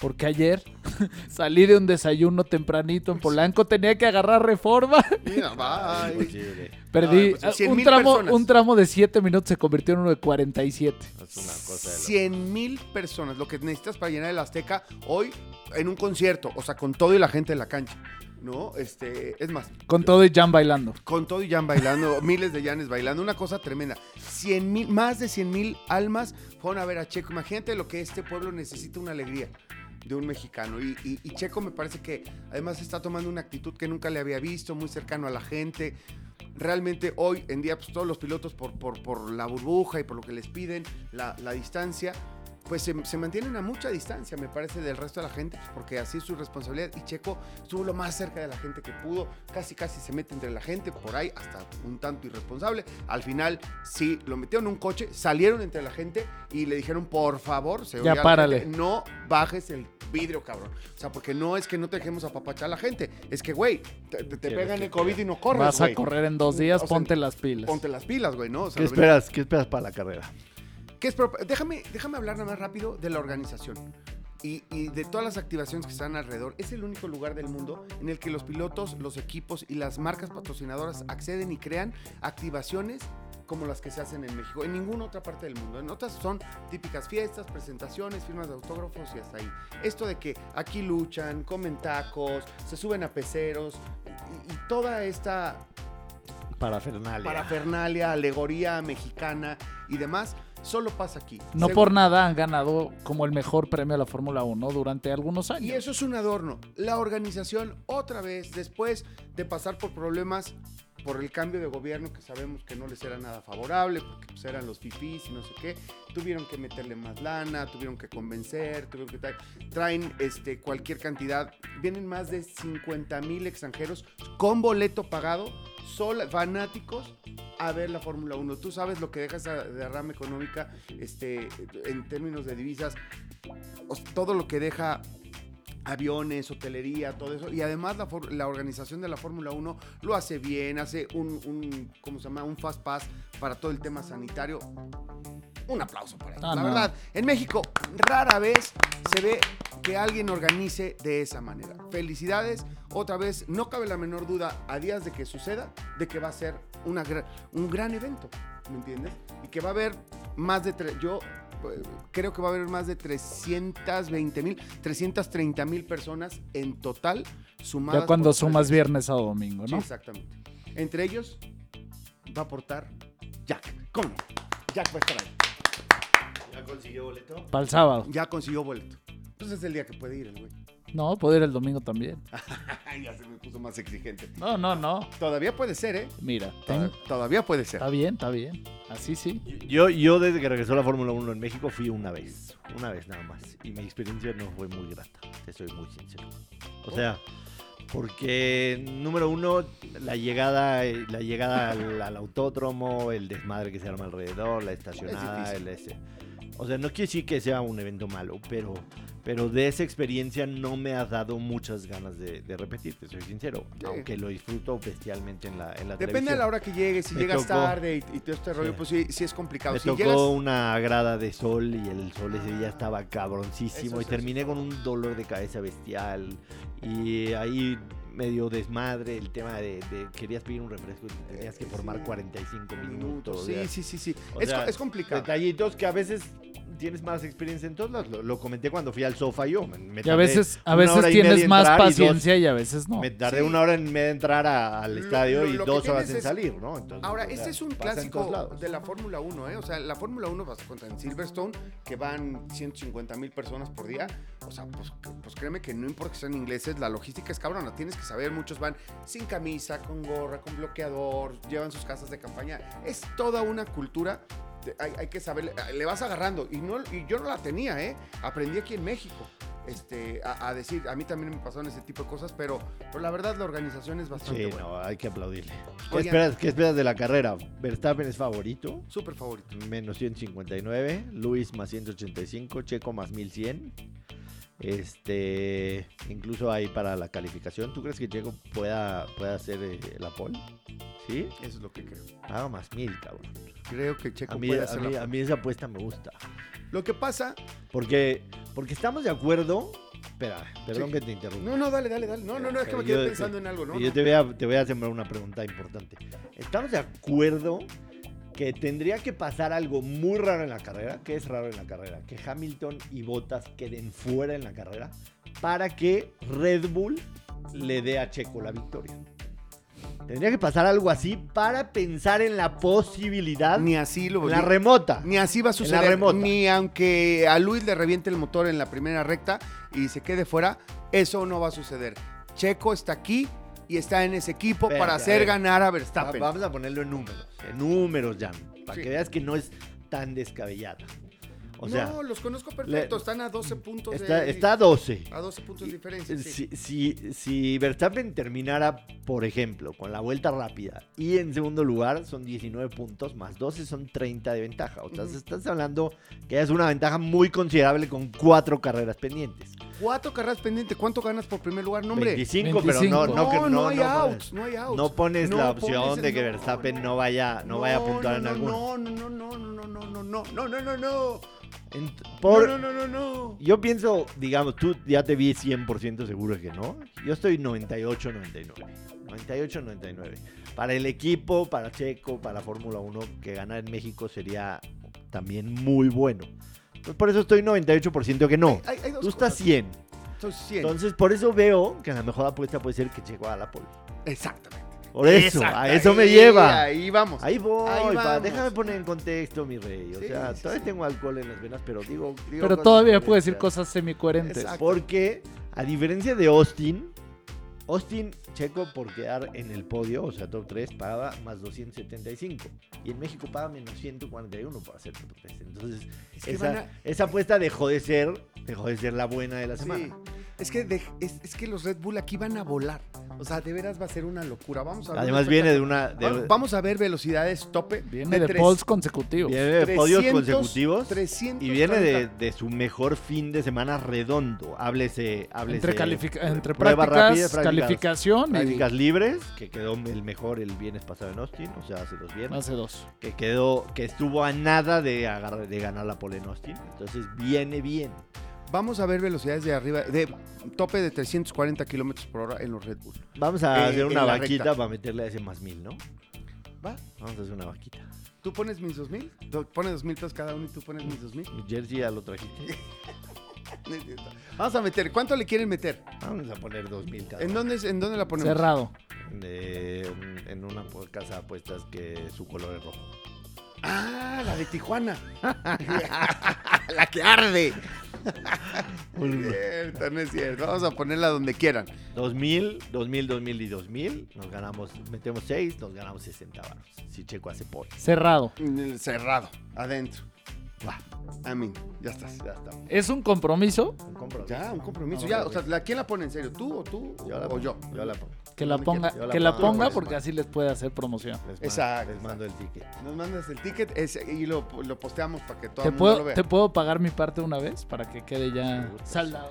S3: Porque ayer salí de un desayuno tempranito en Polanco, tenía que agarrar reforma.
S1: Mira, bye.
S3: Perdí
S1: pues, 100,000
S3: un, tramo,
S1: personas.
S3: un tramo de 7 minutos, se convirtió en uno de 47.
S2: Es una cosa de loco.
S1: 100 mil personas, lo que necesitas para llenar el Azteca hoy en un concierto, o sea, con todo y la gente de la cancha. ¿no? Este, es más,
S3: Con todo y Jan bailando.
S1: con todo y Jan bailando, miles de Janes bailando, una cosa tremenda. 100 mil, más de 100 mil almas fueron a ver a Checo. Imagínate lo que este pueblo necesita, una alegría de un mexicano. Y, y- Checo me parece que además está tomando una actitud que nunca le había visto, muy cercano a la gente. Realmente hoy en día, pues todos los pilotos por, por, por la burbuja y por lo que les piden, la, la distancia, pues se, se mantienen a mucha distancia, me parece, del resto de la gente, pues, porque así es su responsabilidad. Y Checo estuvo lo más cerca de la gente que pudo, casi casi se mete entre la gente, por ahí hasta un tanto irresponsable. Al final sí, lo metieron en un coche, salieron entre la gente y le dijeron, por favor, se
S3: Ya párale.
S1: gente, no bajes el vidrio, cabrón. O sea, porque no es que no te dejemos apapachar a la gente, es que, güey, te, te- te
S2: Tienes
S1: pegan el COVID y no corres,
S3: Vas a correr en dos días,
S1: O sea,
S3: ponte las pilas.
S1: Ponte las pilas, güey, ¿no? O sea,
S2: ¿Qué esperas, ¿Qué esperas para la carrera?
S1: ¿Qué es pro- déjame, déjame hablar nada más rápido de la organización y, y de todas las activaciones que están alrededor. Es el único lugar del mundo en el que los pilotos, los equipos y las marcas patrocinadoras acceden y crean activaciones como las que se hacen en México, en ninguna otra parte del mundo. En otras son típicas fiestas, presentaciones, firmas de autógrafos y hasta ahí. Esto de que aquí luchan, comen tacos, se suben a peceros y, y toda esta
S2: Parafernalia.
S1: parafernalia, alegoría mexicana y demás, solo pasa aquí.
S3: No
S1: Según-
S3: por nada han ganado como el mejor premio a la Fórmula 1 durante algunos años.
S1: Y eso es un adorno. La organización, otra vez, después de pasar por problemas por el cambio de gobierno que sabemos que no les era nada favorable, porque pues, eran los fifís y no sé qué, tuvieron que meterle más lana, tuvieron que convencer, tuvieron que traer, traen este, cualquier cantidad, vienen más de 50 mil extranjeros con boleto pagado, sol, fanáticos a ver la Fórmula 1. Tú sabes lo que deja esa derrama económica este, en términos de divisas, todo lo que deja aviones, hotelería, todo eso. Y además la, la organización de la Fórmula 1 lo hace bien, hace un, ¿cómo se llama? Un fast pass para todo el tema sanitario. Un aplauso para ellos.
S3: Ah,
S1: la
S3: no.
S1: verdad, en México rara vez se ve que alguien organice de esa manera. Felicidades. Otra vez, no cabe la menor duda a días de que suceda, de que va a ser una, un gran evento. ¿Me entiendes? Y que va a haber más de... tre- Yo eh, creo que va a haber más de 320 mil, 330 mil personas en total sumadas.
S3: ya cuando sumas
S1: tres
S3: viernes a domingo,
S1: Sí,
S3: ¿no?
S1: exactamente. Entre ellos va a aportar Jack. ¿Cómo? Jack va a estar ahí.
S2: ¿Ya consiguió boleto?
S3: Para el sábado.
S1: Ya consiguió boleto. Pues es el día que puede ir el güey.
S3: No, puedo ir el domingo también.
S1: ya se me puso más exigente.
S3: No, no, no.
S1: Todavía puede ser, ¿eh?
S3: Mira, ten-
S1: Todavía puede ser.
S3: está bien, está bien. Así sí.
S2: Yo, yo desde que regresó la Fórmula 1 en México fui una vez, una vez nada más. Y mi experiencia no fue muy grata, te soy muy sincero. O sea, porque número uno, la llegada, eh, la llegada al, al autódromo, el desmadre que se arma alrededor, la estacionada,
S1: Es
S2: el ese. O sea, no quiere decir que sea un evento malo, pero, pero de esa experiencia no me ha dado muchas ganas de, de repetir, te soy sincero.
S1: Sí.
S2: Aunque lo disfruto bestialmente en la, en la
S1: Depende de la hora que llegues. Si
S2: Me
S1: llegas
S2: tocó-
S1: tarde y, y todo este rollo,
S2: Sí.
S1: pues sí, sí es complicado.
S2: Me
S1: si
S2: tocó
S1: llegas,
S2: una grada de sol y el sol ese día estaba cabroncísimo
S1: Eso
S2: y terminé con un dolor de cabeza bestial y ahí medio desmadre el tema de, de querías pedir un refresco y te tenías que
S1: Eh,
S2: formar
S1: sí.
S2: 45 minutos. o
S1: Sí,
S2: sea,
S1: sí, sí, sí.
S2: o sea,
S1: es complicado.
S2: Detallitos que a veces tienes más experiencia en todos lados. Lo, lo comenté cuando fui al sofá yo. me- me
S3: Y a veces, a veces
S2: y
S3: tienes
S2: en
S3: más
S2: entrar y dos-
S3: paciencia y a veces no.
S2: Me tardé
S1: Sí.
S2: una hora en media de entrar a- al estadio
S1: lo-
S2: y
S1: lo que
S2: dos horas en
S1: es-
S2: salir, ¿no? Entonces,
S1: Ahora, este
S2: sea,
S1: es un clásico de la Fórmula 1, ¿eh? O sea, la Fórmula 1 vas a contar en Silverstone, que van 150 mil personas por día. O sea, pues, pues créeme que no importa que sean ingleses, la logística es cabrona. Tienes que saber, muchos van sin camisa, con gorra, con bloqueador, llevan sus casas de campaña. Es toda una cultura. Hay, hay que saber, le vas agarrando. Y, no, y yo no la tenía, ¿eh? Aprendí aquí en México. Este, a, a decir, a mí también me pasaron ese tipo de cosas, pero, pero la verdad la organización es bastante
S2: Sí,
S1: buena.
S2: no, hay que aplaudirle. ¿Qué
S1: Oigan.
S2: esperas, ¿Qué esperas de la carrera? Verstappen es favorito.
S1: Súper favorito.
S2: menos 159, Luis más 185, Checo más 1100. Este, incluso ahí para la calificación, ¿tú crees que Checo pueda, pueda hacer eh, la pole? ¿Sí?
S1: Eso es lo que creo.
S2: Ah, más 1000, cabrón.
S1: Creo que Checo
S2: A mí,
S1: puede
S2: a,
S1: hacer
S2: mí,
S1: la-
S2: a mí esa apuesta me gusta.
S1: Lo que pasa.
S2: Porque, porque estamos de acuerdo. Espera, perdón
S1: Sí.
S2: que te interrumpa.
S1: No, no, dale, dale, dale. No, no, no, es que me quedé pensando en algo, ¿no?
S2: Y yo
S1: no.
S2: te voy, a, te voy a sembrar una pregunta importante. ¿Estamos de acuerdo que tendría que pasar algo muy raro en la carrera? ¿Qué es raro en la carrera? Que Hamilton y Bottas queden fuera en la carrera para que Red Bull le dé a Checo la victoria. Tendría que pasar algo así para pensar en la posibilidad,
S1: Ni así lo
S2: en la
S1: ni-
S2: remota.
S1: Ni así va a
S2: En la
S1: suceder.
S2: remota.
S1: Ni aunque a Luis le reviente el motor en la primera recta y se quede fuera, eso no va a suceder. Checo está aquí y está en ese equipo
S2: Espérate,
S1: para hacer ganar a Verstappen.
S2: Vamos a ponerlo en números. En números, Jan. Para
S1: Sí.
S2: que veas que no es tan descabellada. O sea,
S1: no, los conozco perfecto.
S2: le-
S1: están a 12 puntos
S2: está,
S1: de
S2: está a 12.
S1: a 12 puntos de diferencia. sí.
S2: Si, si, Verstappen terminara, por ejemplo, con la vuelta rápida y en segundo lugar son 19 puntos, más 12 son 30 de ventaja. O sea,
S1: Ujú.
S2: estás hablando que es una ventaja muy considerable con cuatro carreras pendientes.
S1: Cuatro carreras pendientes. ¿Cuánto ganas por primer lugar? No, hombre.
S2: 25, pero no,
S3: 25.
S2: no,
S1: No,
S2: que-
S1: no,
S2: no,
S1: hay
S2: no
S1: outs,
S2: pones,
S1: no hay outs.
S2: no pones
S1: No
S2: la
S1: pones
S2: opción
S1: el-
S2: de que
S1: no,
S2: Verstappen no vaya, no vaya a puntuar en
S1: no,
S2: alguno.
S1: No, no, no, no, no, no, no, no, no, no, no, no, no.
S2: Ent- por-
S1: No, no, no, no, no.
S2: Yo pienso, digamos, tú ya te vi 100% seguro que no. Yo estoy 98-99. 98-99. Para el equipo, para Checo, para Fórmula 1, que ganar en México sería también muy bueno. Entonces, por eso estoy 98% que no.
S1: Hay- hay dos
S2: Tú estás
S1: cosas.
S2: 100.
S1: Estoy 100.
S2: Entonces, por eso veo que la mejor apuesta puede ser que Checo haga la pole.
S1: Exactamente.
S2: Por eso,
S1: Exacto.
S2: a eso me
S1: Ahí,
S2: lleva.
S1: Ahí vamos.
S2: Ahí voy,
S1: Ahí
S2: pa, déjame poner en contexto, mi rey. O
S1: Sí,
S2: sea,
S1: sí,
S2: todavía
S1: sí.
S2: tengo alcohol en las venas, pero digo. digo
S3: Pero todavía puede decir cosas semicoherentes.
S1: Exacto.
S2: Porque, a diferencia de Austin, Austin, Checo, por quedar en el podio, o sea, top 3, pagaba más 275. Y en México paga menos 141 por hacer top 3. Entonces,
S1: Es que
S2: esa,
S1: a-
S2: esa apuesta dejó de ser, dejó de ser la buena de la
S1: Sí. Es que, de- es, es que los Red Bull aquí van a volar. O sea, de veras va a ser una locura. Vamos a ver
S2: Además, viene de una. de-
S1: Va- Vamos a ver velocidades tope.
S3: Viene de,
S1: tres-
S3: poles consecutivos.
S2: viene de podios
S1: 300,
S2: consecutivos.
S1: 330.
S2: Y viene de, de su mejor fin de semana redondo. Háblese, háblese
S3: Entre, califica- entre
S2: pruebas
S3: prácticas,
S2: rápidas, prácticas-
S3: calificación y
S2: prácticas libres, que quedó el mejor el viernes pasado en Austin, o sea, hace dos viernes.
S3: hace dos.
S2: que quedó, que estuvo a nada de, agarrar- de ganar la pole en Austin. Entonces viene bien.
S1: Vamos a ver velocidades de arriba, de tope de 340 kilómetros por hora en los Red Bull.
S2: Vamos a
S1: Eh,
S2: hacer una vaquita
S1: recta.
S2: para meterle a ese más mil, ¿no?
S1: ¿Va?
S2: Vamos a hacer una vaquita.
S1: ¿Tú pones mis 2000? Do- Pones 2000 pesos cada uno y tú pones mis 2000.
S2: Mi jersey ya lo trajiste.
S1: Vamos a meter. ¿Cuánto le quieren meter?
S2: Vamos a poner dos mil cada
S1: ¿En
S2: uno.
S1: dónde, ¿En dónde la ponemos?
S3: Cerrado.
S2: De- en- una casa de apuestas que su color es rojo.
S1: Ah, la de Tijuana. la que arde. No es cierto, no es cierto. Vamos a ponerla donde quieran.
S2: Dos mil, dos mil, dos mil y dos mil. Nos ganamos, metemos seis, nos ganamos 60 baros. Si Checo hace pole.
S3: Cerrado.
S1: Cerrado, adentro. Va. A mí, ya estás.
S2: Ya está.
S3: Es un compromiso
S2: Un compromiso.
S1: Ya, un compromiso. Ya, o sea,
S2: compromiso.
S1: ¿la- ¿quién la pone en serio? ¿Tú o tú
S2: Yo la
S1: o
S2: pongo,
S1: yo?
S2: Yo la pongo.
S3: que la ponga,
S2: la
S3: que la
S2: pongo.
S3: ponga
S1: Pues,
S3: porque así les puede hacer promoción.
S2: Les mando,
S1: Exacto,
S2: Les mando el ticket.
S1: Nos mandas el ticket y lo, lo posteamos para que todo
S3: ¿Te
S1: el mundo lo
S3: puedo,
S1: vea.
S3: ¿Te puedo pagar mi parte una vez para que quede ya saldado?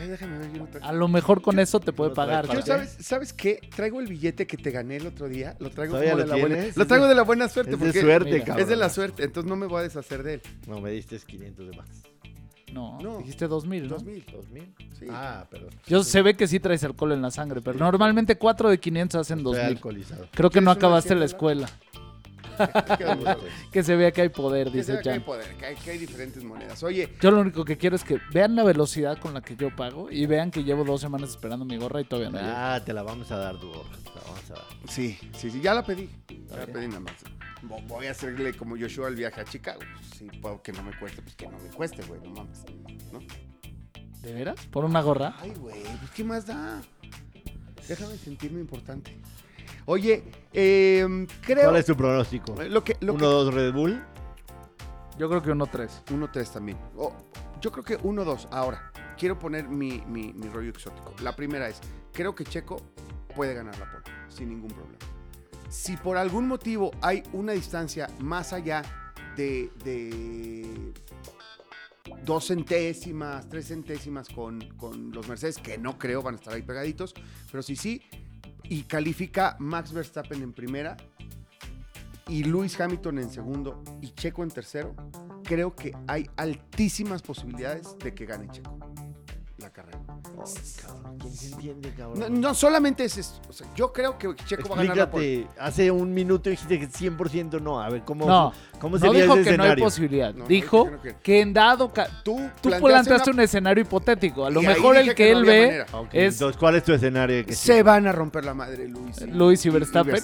S1: Ay, déjame ver, yo no traigo-
S3: A lo mejor con eso te puede pagar.
S1: Yo? ¿sabes, ¿Sabes qué? Traigo el billete que te gané el otro día. Lo traigo
S2: ¿Todavía
S1: como de
S2: lo
S1: la buena. Lo traigo
S2: de-
S1: la buena suerte.
S2: Es de
S1: porque
S2: suerte,
S3: mira,
S2: cabrón.
S1: Es de la suerte, entonces no me voy a deshacer de él.
S2: No, me diste 500 de más.
S3: No,
S1: No.
S3: dijiste 2000, ¿no?
S1: 2000.
S2: ¿2000?
S1: Sí.
S2: Ah, perdón.
S3: Yo se ve que sí traes alcohol en la sangre, pero normalmente 4 de 500 hacen
S2: Estoy
S3: 2000.
S2: alcoholizado.
S3: Creo que no
S1: ¿Quieres una
S3: acabaste la escuela. Que se vea que hay poder,
S1: Que
S3: dice
S1: sea que hay poder, que hay, que hay diferentes monedas. Oye,
S3: Yo lo único que quiero es que vean la velocidad con la que yo pago y vean que llevo dos semanas esperando mi gorra y todavía no.
S2: Ah, te la vamos a dar, tu gorra. Te la vamos a dar.
S1: sí, sí, sí, ya la pedí. Ya la pedí nada más. Vo- Voy a hacerle como Joshua el viaje a Chicago. Sí, puedo que no me cueste, pues que no me cueste, güey, no mames. ¿No?
S3: ¿De veras? ¿Por una gorra?
S1: Ay, güey, pues ¿qué más da? Déjame sentirme importante. Oye, eh, creo...
S2: ¿Cuál es tu pronóstico?
S1: Lo que, lo que
S2: 1-2 Red Bull.
S3: Yo creo que 1-3.
S1: 1-3 también. Oh, yo creo que 1-2. Ahora, quiero poner mi, mi- mi rollo exótico. La primera es, creo que Checo puede ganar la pole, sin ningún problema. Si por algún motivo hay una distancia más allá de, de dos centésimas, tres centésimas con, con los Mercedes, que no creo van a estar ahí pegaditos, pero si sí, y califica Max Verstappen en primera y Lewis Hamilton en segundo y Checo en tercero, creo que hay altísimas posibilidades de que gane Checo la carrera.
S2: Ay, cabrón, ¿Quién se entiende, cabrón?
S1: No, no solamente es eso. O sea, yo creo que Checo va a ganar la pole.
S2: Explícate, hace un minuto dijiste que 100% no. A ver, ¿cómo,
S3: No,
S2: cómo
S3: no
S2: sería
S3: dijo
S2: ese
S3: que no hay posibilidad.
S1: No, no
S3: dijo
S1: que no
S3: que en dado... ca-
S1: Tú,
S3: Tú
S1: planteaste
S3: planteaste
S1: una-
S3: un escenario hipotético. A lo
S1: Y
S3: mejor el
S1: que
S3: que
S1: no
S3: él ve
S1: manera.
S2: Ok,
S3: es
S2: Entonces, ¿cuál es tu escenario? Que sí?
S1: Se van a romper la madre Luis.
S3: Luis y Verstappen.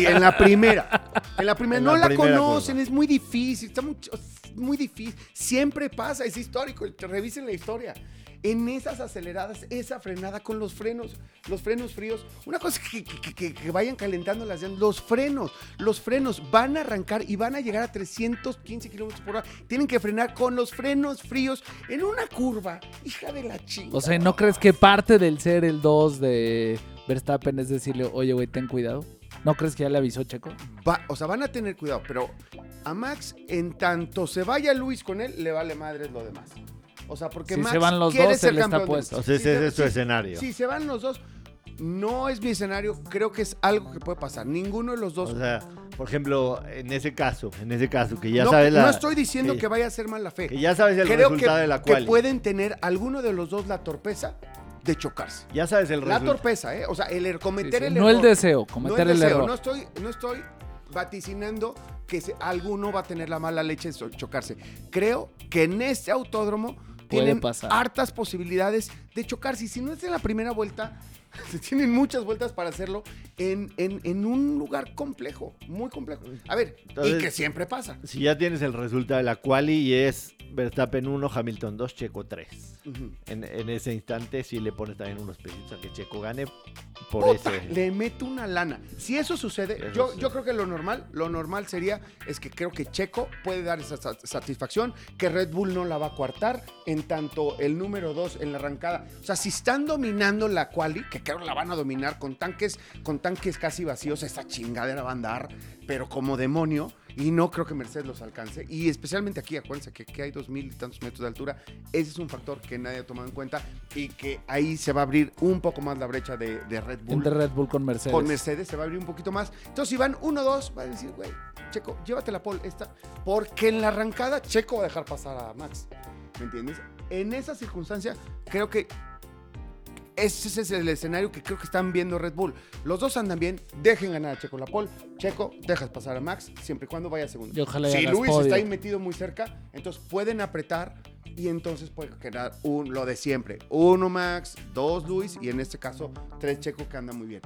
S1: Y en la primera. En la primera.
S2: En
S1: no
S2: la
S1: conocen, es muy difícil. Está muy, muy difícil. Siempre pasa, es histórico. Revisen la historia. En esas aceleradas, esa frenada con los frenos, los frenos fríos. Una cosa que, que- que- que vayan calentando las llantas. Los frenos, los frenos van a arrancar y van a llegar a 315 kilómetros por hora. Tienen que frenar con los frenos fríos en una curva. Hija de la chingada.
S3: O sea, ¿no crees que parte del ser el 2 de Verstappen es decirle, oye, güey, ten cuidado? ¿No crees que ya le avisó Checo?
S1: Va- o sea, van a tener cuidado, pero a Max, en tanto se vaya Luis con él, le vale madre lo demás. O sea, porque
S3: Si
S1: Max
S3: se van los
S1: quiere
S3: dos,
S1: ser
S3: él está
S1: campeón
S3: puesto.
S2: O sea, ese, es tu
S1: sí,
S2: escenario.
S1: Si se van los dos, no es mi escenario, creo que es algo que puede pasar. Ninguno de los dos.
S2: O sea, por ejemplo, en ese caso, en ese caso, que ya
S1: no,
S2: sabes la...
S1: no estoy diciendo
S2: que-
S1: que, vaya a ser mala fe.
S2: Que ya sabes el
S1: creo
S2: resultado
S1: que,
S2: de la
S1: que
S2: cual.
S1: pueden tener alguno de los dos la torpeza de chocarse.
S2: Ya sabes el
S1: La
S2: resultado.
S1: torpeza, ¿eh? O sea, el er- cometer
S3: Sí, sí.
S1: el
S3: No
S1: error.
S3: el deseo,
S1: No
S3: cometer
S1: el
S3: el,
S1: deseo,
S3: error.
S1: No estoy, no estoy vaticinando que se- alguno va a tener la mala leche de chocarse. Creo que en este autódromo
S3: Puede
S1: tienen
S3: pasar.
S1: hartas posibilidades de chocarse. Y si no es en la primera vuelta, tienen muchas vueltas para hacerlo en, en- en un lugar complejo, muy complejo. A ver,
S2: Entonces-
S1: y que siempre pasa.
S2: Si ya tienes el resultado de la quali y es Verstappen 1, Hamilton 2, Checo 3.
S1: Ujú.
S2: En, en ese instante sí le pones también unos pesitos a que Checo gane por
S1: Puta,
S2: ese.
S1: Le meto una lana. Si eso sucede,
S2: Eso
S1: yo,
S2: sí.
S1: yo creo que lo normal, lo normal sería, es que creo que Checo puede dar esa sa- satisfacción, que Red Bull no la va a coartar, en tanto el número 2 en la arrancada. O sea, si están dominando la quali, que que la van a dominar con tanques, con tanques casi vacíos, esa chingadera va a andar, pero como demonio. Y no creo que Mercedes los alcance. Y especialmente aquí, acuérdense que, que hay dos mil y tantos metros de altura. Ese es un factor que nadie ha tomado en cuenta. Y que ahí se va a abrir un poco más la brecha de, de Red Bull.
S3: Entre Red Bull con Mercedes.
S1: Con Mercedes se va a abrir un poquito más. Entonces, si van 1-2, va a decir, güey, Checo, llévate la pole esta. Porque en la arrancada, Checo va a dejar pasar a Max. ¿Me entiendes? En esa circunstancia, creo que ese es el escenario que creo que están viendo Red Bull. Los dos andan bien, dejen ganar a Checo la pole. Checo, dejas pasar a Max siempre y cuando vaya segundo.
S3: Y ojalá y
S1: si Luis
S3: podio.
S1: está ahí metido muy cerca, entonces pueden apretar y entonces puede quedar un, lo de siempre. Uno Max, dos Luis y en este caso tres Checo que anda muy bien.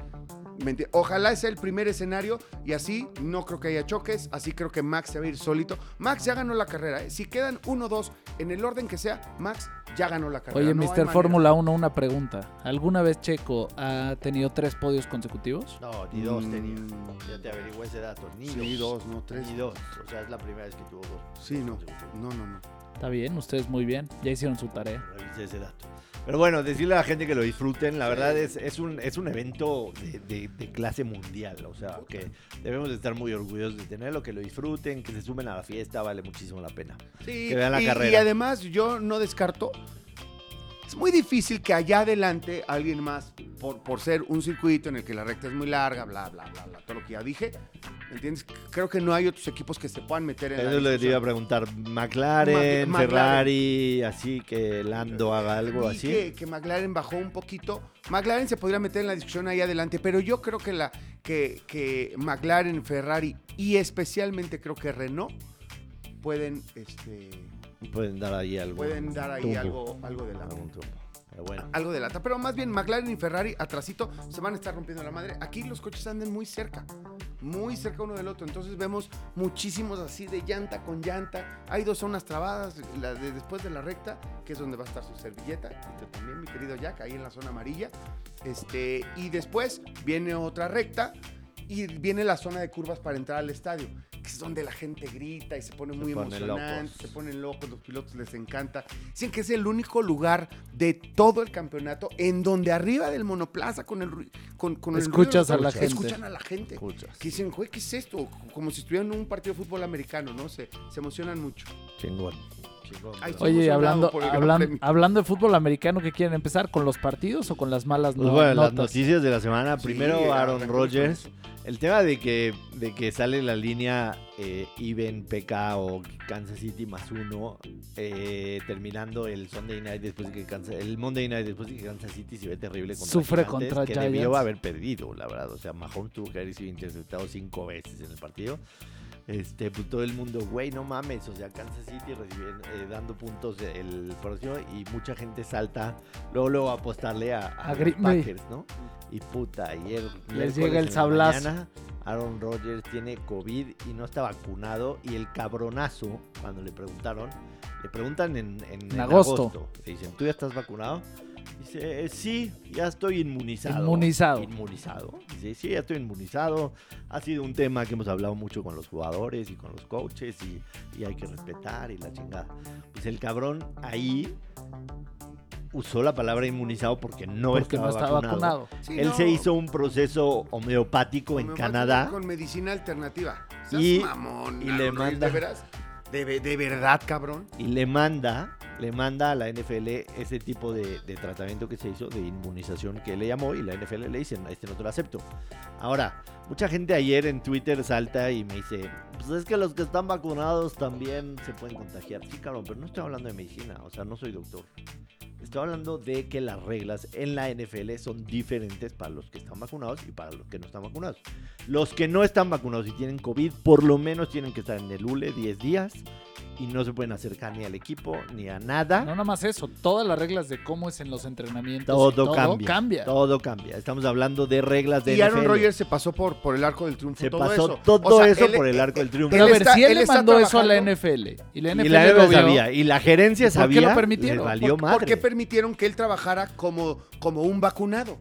S1: ¿Me enti- Ojalá sea el primer escenario y así no creo que haya choques, así creo que Max se va a ir solito. Max ya ganó la carrera, ¿eh? si quedan uno dos en el orden que sea, Max ya ganó la carrera.
S3: Oye,
S1: No
S3: Mr. Fórmula 1, una pregunta. ¿Alguna vez Checo ha tenido tres podios consecutivos?
S2: No, ni dos
S1: Mm.
S2: tenía. Ya te averigué ese dato. Ni
S1: Sí,
S2: dos.
S1: dos, no, tres.
S2: Ni dos. O sea, es la primera vez que tuvo dos.
S1: Sí, no, no, no, no.
S3: Está bien, ustedes muy bien. Ya hicieron su tarea.
S2: Revisé ese dato. Pero bueno, decirle a la gente que lo disfruten, la verdad es, es, un, es un evento de, de- de clase mundial, o sea, que debemos de estar muy orgullosos de tenerlo, que lo disfruten, que se sumen a la fiesta, vale muchísimo la pena.
S1: Sí,
S2: Que vean la
S1: y,
S2: carrera.
S1: y además yo no descarto. Es muy difícil que allá adelante alguien más, por, por ser un circuito en el que la recta es muy larga, bla, bla, bla, bla, todo lo que ya dije, ¿entiendes? Creo que no hay otros equipos que se puedan meter en
S2: Eso
S1: la
S2: es lo que te iba a
S1: discusión.
S2: preguntar, McLaren,
S1: Ma-.
S2: Ferrari, así que Lando haga algo así.
S1: Que, que McLaren bajó un poquito. McLaren se podría meter en la discusión ahí adelante, pero yo creo que, la, que, que McLaren, Ferrari y especialmente creo que Renault pueden, este,
S2: Pueden dar ahí algo.
S1: pueden dar ahí
S2: tumbo.
S1: algo, algo de la
S2: Algún tumbo. Pero bueno.
S1: algo de lata. Pero más bien McLaren y Ferrari atrasito se van a estar rompiendo la madre. Aquí los coches andan muy cerca, muy cerca uno del otro. Entonces vemos muchísimos así de llanta con llanta. Hay dos zonas trabadas, la de después de la recta, que es donde va a estar su servilleta. Y tú también, mi querido Jack, ahí en la zona amarilla. Este, y después viene otra recta y viene la zona de curvas para entrar al estadio, que es donde la gente grita y se pone
S2: Se
S1: muy emocionante,
S2: locos.
S1: se ponen locos, los pilotos les encanta. Dicen que es el único lugar de todo el campeonato en donde arriba del monoplaza con el con, con el
S3: Escuchas
S1: ruido
S3: a la gente.
S1: escuchan a la gente.
S2: Escuchas.
S1: Que dicen, güey, ¿qué es esto? Como si estuvieran en un partido de fútbol americano, ¿no? Se, se emocionan mucho.
S2: Chingón. Chingón.
S1: Ay,
S2: bro.
S1: Somos
S3: Oye, hablando, hablan- hablando de fútbol americano, ¿qué quieren empezar? ¿Con los partidos o con las malas
S2: Pues
S3: no-
S2: bueno, las noticias de la semana.
S1: Sí,
S2: Primero Aaron Rodgers. El tema de que, de que sale la línea eh, Even PK o Kansas City más uno, eh, terminando el Sunday Night después de que Kansas, el Monday Night después de que Kansas City se ve terrible contra
S3: Sufre
S2: Gigantes,
S3: contra
S2: que
S3: Giants.
S2: debió haber perdido, la verdad. O sea, Mahomes tuvo que haber sido interceptado cinco veces en el partido. Este, pues todo el mundo, güey, no mames, o sea, Kansas City recibiendo, eh, dando puntos el próximo y mucha gente salta luego luego a apostarle a, a
S3: A
S2: los. Packers, ¿no? Y puta, ayer
S3: Les
S2: miércoles
S3: llega el sablazo.
S2: mañana, Aaron Rodgers tiene COVID y no está vacunado y el cabronazo, cuando le preguntaron, le preguntan en, en-
S3: En
S2: en
S3: agosto.
S2: Le dicen, ¿tú ya estás vacunado? Dice, "Eh, sí, ya estoy inmunizado.
S3: Inmunizado.
S2: Inmunizado. Dice, sí, ya estoy inmunizado. Ha sido un tema que hemos hablado mucho con los jugadores y con los coaches y, y hay que respetar y la chingada. Pues el cabrón ahí usó la palabra inmunizado porque no,
S3: porque
S2: estaba,
S3: no estaba
S2: vacunado.
S3: vacunado.
S1: Sí,
S2: Él
S1: no,
S2: se hizo un proceso homeopático en
S1: homeopático
S2: Canadá.
S1: Con medicina alternativa.
S2: Y-
S1: mamón,
S2: y le manda-
S1: ¿De veras? ¿De, de verdad, cabrón?
S2: y le manda, le manda a la NFL ese tipo de, de tratamiento que se hizo, de inmunización que le llamó, y la NFL le dicen, este no te lo acepto. Ahora, mucha gente ayer en Twitter salta y me dice, pues es que los que están vacunados también se pueden contagiar. Sí, cabrón, pero no estoy hablando de medicina, o sea, no soy doctor. Estoy hablando de que las reglas en la NFL son diferentes para los que están vacunados y para los que no están vacunados. Los que no están vacunados y tienen COVID, por lo menos tienen que estar en el ULE 10 días y no se pueden acercar ni al equipo ni a nada.
S3: No nada más eso, todas las reglas de cómo es en los entrenamientos. y
S2: todo, cambia,
S3: cambia.
S2: Todo cambia. Estamos hablando de reglas de
S1: Y Aaron. Rodgers se pasó por, por el arco del triunfo.
S2: se
S1: todo
S2: pasó
S1: eso.
S2: todo
S1: O sea,
S2: eso
S1: él-
S2: por el arco del triunfo.
S3: Pero a
S1: Él
S3: ver, si él,
S1: él
S3: le mandó eso a la NFL y la
S2: y
S3: NFL
S2: la
S3: lo vio,
S2: sabía, y la gerencia
S3: ¿Y por
S2: sabía.
S3: qué lo permitieron?
S2: valió
S1: ¿Por,
S2: madre.
S1: por qué permitieron que él trabajara como, como un vacunado?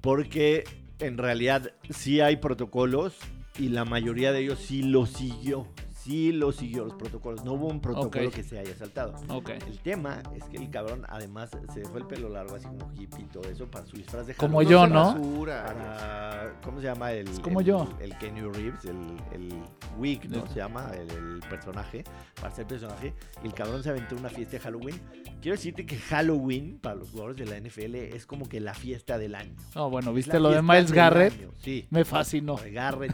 S2: Porque en realidad sí hay protocolos y la mayoría de ellos sí lo siguió. Sí lo siguió los protocolos. No hubo un protocolo
S3: Ok.
S2: que se haya saltado.
S3: Ok.
S2: El tema es que el cabrón además se dejó el pelo largo así como hippie y todo eso para su disfraz de
S3: Como
S2: Halloween.
S3: yo, ¿no?
S1: rasura.
S2: Para, ¿cómo se llama? El,
S3: Es como
S2: el-
S3: yo.
S2: El Kenny Reeves, el, el Wig, ¿no? Se llama el, el personaje, para ser personaje. Y el cabrón se aventó una fiesta de Halloween. Quiero decirte que Halloween, para los jugadores de la NFL, es como que la fiesta del año.
S3: No, bueno,
S2: Es
S3: ¿viste
S2: la
S3: lo de Miles Garrett?
S2: año, Sí.
S3: Me fascinó.
S2: Garrett,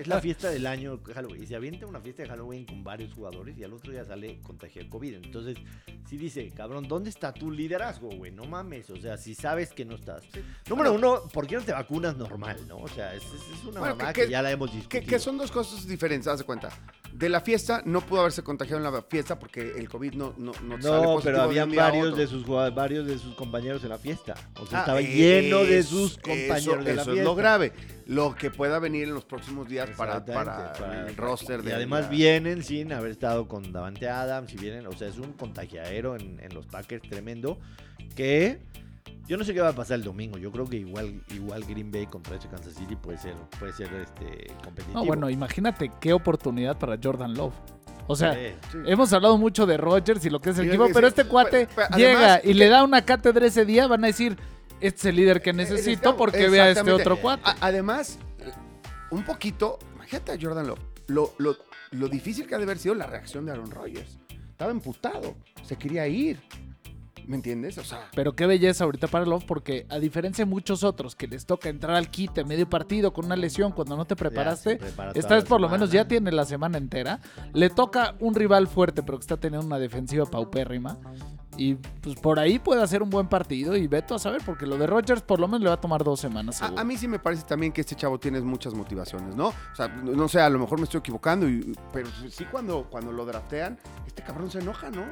S2: es la fiesta del año Halloween. Y se avienta una fiesta de Halloween con varios jugadores y al otro día sale contagiado de COVID. Entonces, sí dice, cabrón, ¿dónde está tu liderazgo, güey? No mames. O sea, si sabes que no estás. Número uno, ¿por qué no te vacunas normal, no? O sea, es, una
S1: Bueno,
S2: mamá
S1: que-
S2: que, ya la hemos discutido.
S1: que son dos cosas diferentes, haz de cuenta. De la fiesta, no pudo haberse contagiado en la fiesta porque el COVID no, no, no te sale
S2: No,
S1: positivo
S2: pero
S1: de
S2: habían
S1: un día a
S2: varios de sus varios de sus compañeros en la fiesta. O sea,
S1: Ah,
S2: estaba lleno de sus compañeros
S1: eso-
S2: de la
S1: eso
S2: fiesta.
S1: es lo grave. Lo que pueda venir en los próximos días para,
S2: Exactamente,
S1: para el roster
S2: y
S1: de
S2: además
S1: la-
S2: vienen sin haber estado con Davante Adams y vienen, o sea, es un contagiadero en, en los Packers tremendo que yo no sé qué va a pasar el domingo. Yo creo que igual igual Green Bay contra ese Kansas City puede ser puede ser este competitivo.
S3: No, bueno, imagínate qué oportunidad para Jordan Love. O sea,
S2: Sí.
S1: Sí.
S3: hemos hablado mucho de Rodgers y lo que es el
S1: Sí,
S3: equipo, pero
S1: sí,
S3: este cuate
S1: pero
S3: llega
S1: además,
S3: y le da una cátedra ese día, van a decir, este es el líder que
S1: Eh,
S3: necesito
S1: necesitamos-
S3: porque vea a este otro cuate.
S1: A- además, eh, un poquito, imagínate a Jordan Love, lo, lo, lo difícil que ha de haber sido la reacción de Aaron Rodgers. Estaba emputado, se quería ir. ¿Me entiendes? O sea,
S3: Pero qué belleza ahorita para Love, porque a diferencia de muchos otros que les toca entrar al quite medio partido con una lesión cuando no te preparaste,
S2: prepara
S3: esta vez por lo menos ya tiene la semana entera. Le toca un rival fuerte, pero que está teniendo una defensiva paupérrima. Y pues por ahí puede hacer un buen partido. Y Beto a saber, porque lo de Rodgers por lo menos le va a tomar dos semanas.
S1: a, a mí sí me parece también que este chavo tiene muchas motivaciones, ¿no? O sea, no no sé, a lo mejor me estoy equivocando, y- pero sí cuando, cuando lo draftean, este cabrón se enoja, ¿no?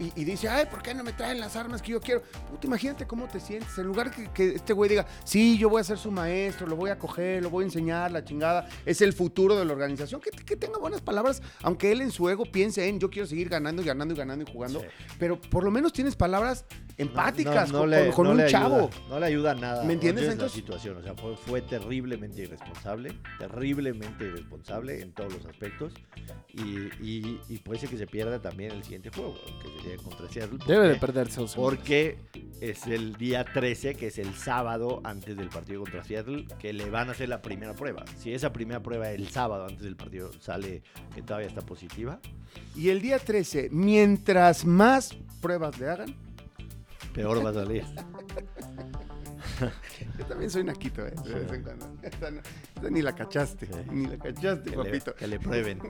S1: Y, y dice, ay, ¿por qué no me traen las armas que yo quiero? Puta, imagínate cómo te sientes. En lugar que, que este güey diga, sí, yo voy a ser su maestro, lo voy a coger, lo voy a enseñar, la chingada, es el futuro de la organización. Que, que tenga buenas palabras, aunque él en su ego piense en, yo quiero seguir ganando y ganando y ganando y jugando.
S2: Sí.
S1: Pero por lo menos tienes palabras empáticas
S2: No- no
S1: con,
S2: le-
S1: con-
S2: no
S1: un
S2: le
S1: chavo.
S2: ayuda, no le ayuda nada.
S1: ¿Me entiendes?
S2: Rodgers la
S1: Entonces-
S2: situación, o sea, fue, fue terriblemente irresponsable, terriblemente irresponsable en todos los aspectos. Y, y, y puede ser que se pierda también el siguiente juego, que sería contra Seattle.
S3: Debe de
S2: porque-
S3: perderse.
S2: Porque es el día 13, que es el sábado antes del partido contra Seattle, que le van a hacer la primera prueba. Si esa primera prueba el sábado antes del partido sale que todavía está positiva,
S1: Y el día 13, mientras más pruebas le hagan,
S2: peor va a salir.
S1: yo también soy naquito, ¿eh? De vez en cuando. Esta, no- esta ni la cachaste,
S2: Sí.
S1: ni la cachaste,
S2: que, le,
S1: papito.
S2: que le prueben.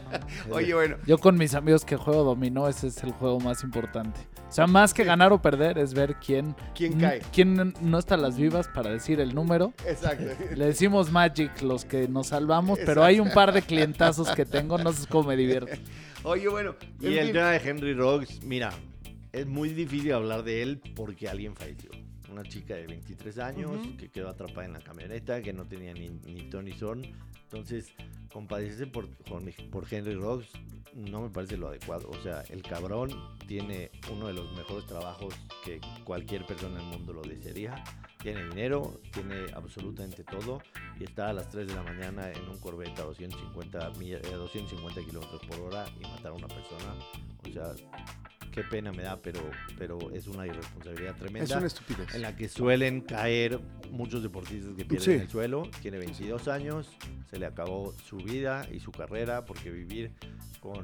S1: Oye, bueno,
S3: Yo con mis amigos que juego dominó, ese es el juego más importante. O sea, más que ganar o perder, es ver quién,
S1: ¿quién cae?
S3: quién no está a las vivas para decir el número.
S1: Exacto.
S3: Le decimos Magic los que nos salvamos, pero hay un par de clientazos que tengo, no sé cómo me divierto.
S1: Oye, bueno.
S2: Y el
S1: fin.
S2: tema de Henry Rocks, mira, es muy difícil hablar de él porque alguien falleció. Una chica de 23 años
S1: Ujú.
S2: que quedó atrapada en la camioneta, que no tenía ni, ni ton ni son. Entonces, compadecerse por, por, Henry Rocks no me parece lo adecuado. O sea, el cabrón tiene uno de los mejores trabajos que cualquier persona en el mundo lo desearía. Tiene dinero, tiene absolutamente todo y está a las 3 de la mañana en un Corvette a 250, milla- eh, 250 kilómetros por hora y matar a una persona. O sea, qué pena me da, pero, pero es una irresponsabilidad
S1: Es
S2: tremenda
S1: una estupidez.
S2: en la que suelen caer muchos deportistas que pierden
S1: Sí.
S2: el suelo. Tiene 22 años, se le acabó su vida y su carrera porque vivir con,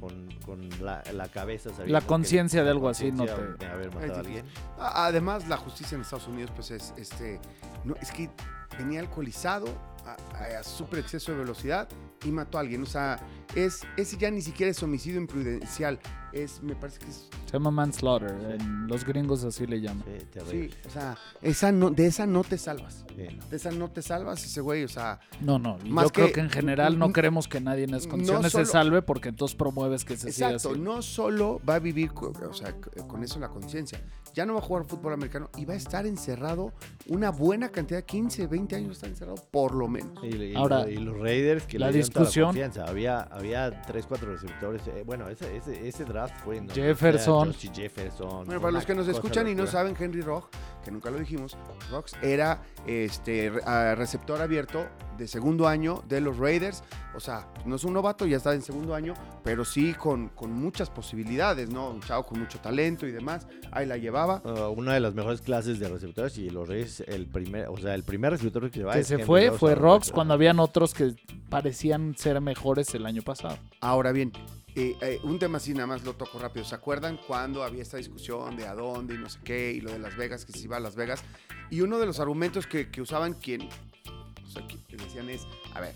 S2: con, con la, la cabeza
S3: La conciencia de algo así no te-
S2: de haber matado a alguien.
S1: A- Además, la justicia en Estados Unidos, pues es este. No, es que venía alcoholizado a, a súper exceso de velocidad y mató a alguien. O sea, es, ese ya ni siquiera es homicidio imprudencial. Es, me parece que es.
S3: Se llama manslaughter, en los gringos así le llaman.
S2: Sí.
S1: Sí, o sea, esa no, de esa no te salvas.
S2: Sí, no.
S1: De esa no te salvas ese güey. O sea,
S3: No, no,
S1: Más
S3: yo creo
S1: que-
S3: que en general no queremos que nadie en esas
S1: no
S3: condiciones
S1: solo-
S3: se salve porque entonces promueves que se siga
S1: exacto.
S3: así.
S1: No solo va a vivir o sea, con eso la conciencia. Ya no va a jugar fútbol americano y va a estar encerrado una buena cantidad, 15, 20 años está encerrado, por lo menos.
S2: Y, y-
S3: Ahora,
S2: y los Raiders que
S3: la
S2: le
S3: discusión-
S2: confianza. Había, había 3, 4 receptores. eh, bueno, ese, ese, ese draft fue
S3: Jefferson.
S2: Jefferson.
S1: Bueno, para los que nos escuchan y no saben, Henry Rock, que nunca lo dijimos, Rocks era este re- receptor abierto de segundo año de los Raiders. O sea, no es un novato, ya está en segundo año, pero sí con, con muchas posibilidades, ¿no? Un chavo con mucho talento y demás. Ahí la llevaba.
S2: Uh, una de las mejores clases de receptores y los Reyes, el primer, o sea, el primer receptor que se va
S3: que se fue fue
S2: Raiders.
S3: cuando habían otros que parecían ser mejores el año pasado.
S1: Ahora bien, eh, eh, un tema así nada más lo toco rápido. ¿Se acuerdan cuando había esta discusión de a dónde y no sé qué y lo de Las Vegas, que se iba a Las Vegas? Y uno de los argumentos que, que usaban quien, o sea, que decían es, a ver,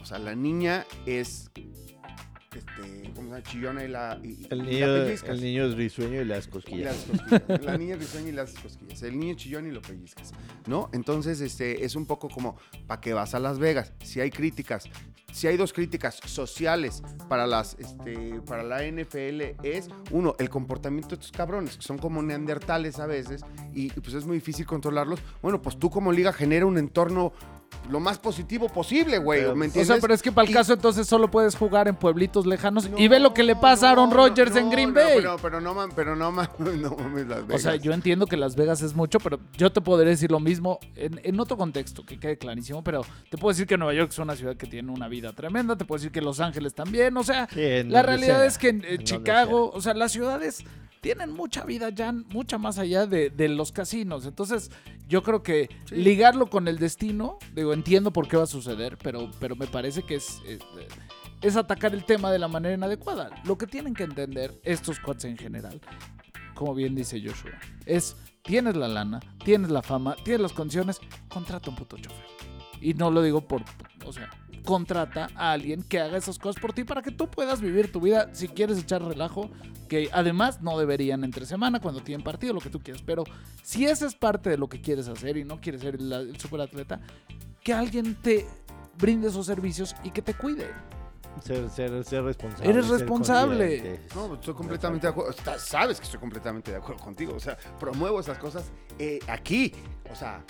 S1: o sea, la niña es, este, ¿cómo se llama? Chillona y la, y,
S2: El
S1: y la
S2: niño, el niño es risueño y le das
S1: Y
S2: cosquillas.
S1: las cosquillas. La niña risueña y las cosquillas. El niño chillón y lo pellizcas. ¿No? Entonces, este, es un poco como, ¿para qué vas a Las Vegas? Si hay críticas, si hay dos críticas sociales para las, este, para la NFL es, uno, el comportamiento de estos cabrones, que son como neandertales a veces, y pues es muy difícil controlarlos. Bueno, pues tú como liga genera un entorno lo más positivo posible, güey.
S2: Pero,
S1: ¿Me
S3: O sea, pero es que para el
S1: Y-
S3: caso entonces solo puedes jugar en pueblitos lejanos y ve lo que le pasa a Aaron
S1: no,
S3: Rodgers
S1: no,
S3: en Green
S1: no,
S3: Bay.
S1: pero, pero no mames, pero no mames, no mames Las Vegas.
S3: O sea, yo entiendo que Las Vegas es mucho, pero yo te podría decir lo mismo en, en otro contexto, que quede clarísimo, pero te puedo decir que Nueva York es una ciudad que tiene una vida tremenda, te puedo decir que Los Ángeles también, o sea,
S2: Sí,
S3: la realidad
S2: sea,
S3: es que en, Chicago, o sea, las ciudades tienen mucha vida ya, mucha más allá de, de los casinos. Entonces, yo creo que
S1: Sí.
S3: ligarlo con el destino, digo, entiendo por qué va a suceder, pero, pero me parece que es, es, atacar el tema de la manera inadecuada. Lo que tienen que entender estos cuates en general, como bien dice Joshua, es tienes la lana, tienes la fama, tienes las condiciones, contrata un puto chofer. Y no lo digo por, o sea, contrata a alguien que haga esas cosas por ti para que tú puedas vivir tu vida si quieres echar relajo, que además no deberían entre semana cuando tienen partido, lo que tú quieras. Pero si esa es parte de lo que quieres hacer y no quieres ser el, el superatleta, que alguien te brinde esos servicios y que te cuide.
S2: Ser, ser, ser responsable.
S3: Eres responsable.
S1: No, estoy completamente de acuerdo. Sabes que estoy completamente de acuerdo contigo. O sea, promuevo esas cosas eh, aquí. O sea,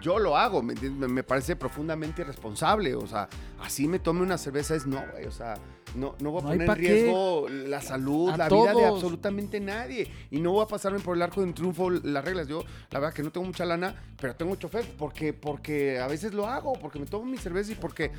S1: yo lo hago. ¿me, me parece profundamente irresponsable. O sea, así me tome una cerveza es no, güey. O sea, no, no voy a
S3: No
S1: poner en
S3: qué.
S1: riesgo la salud,
S3: A
S1: la vida de absolutamente nadie. Y no voy a pasarme por el arco de un triunfo las reglas. Yo, la verdad que no tengo mucha lana, pero tengo chofer porque, porque a veces lo hago, porque me tomo mi cerveza y porque,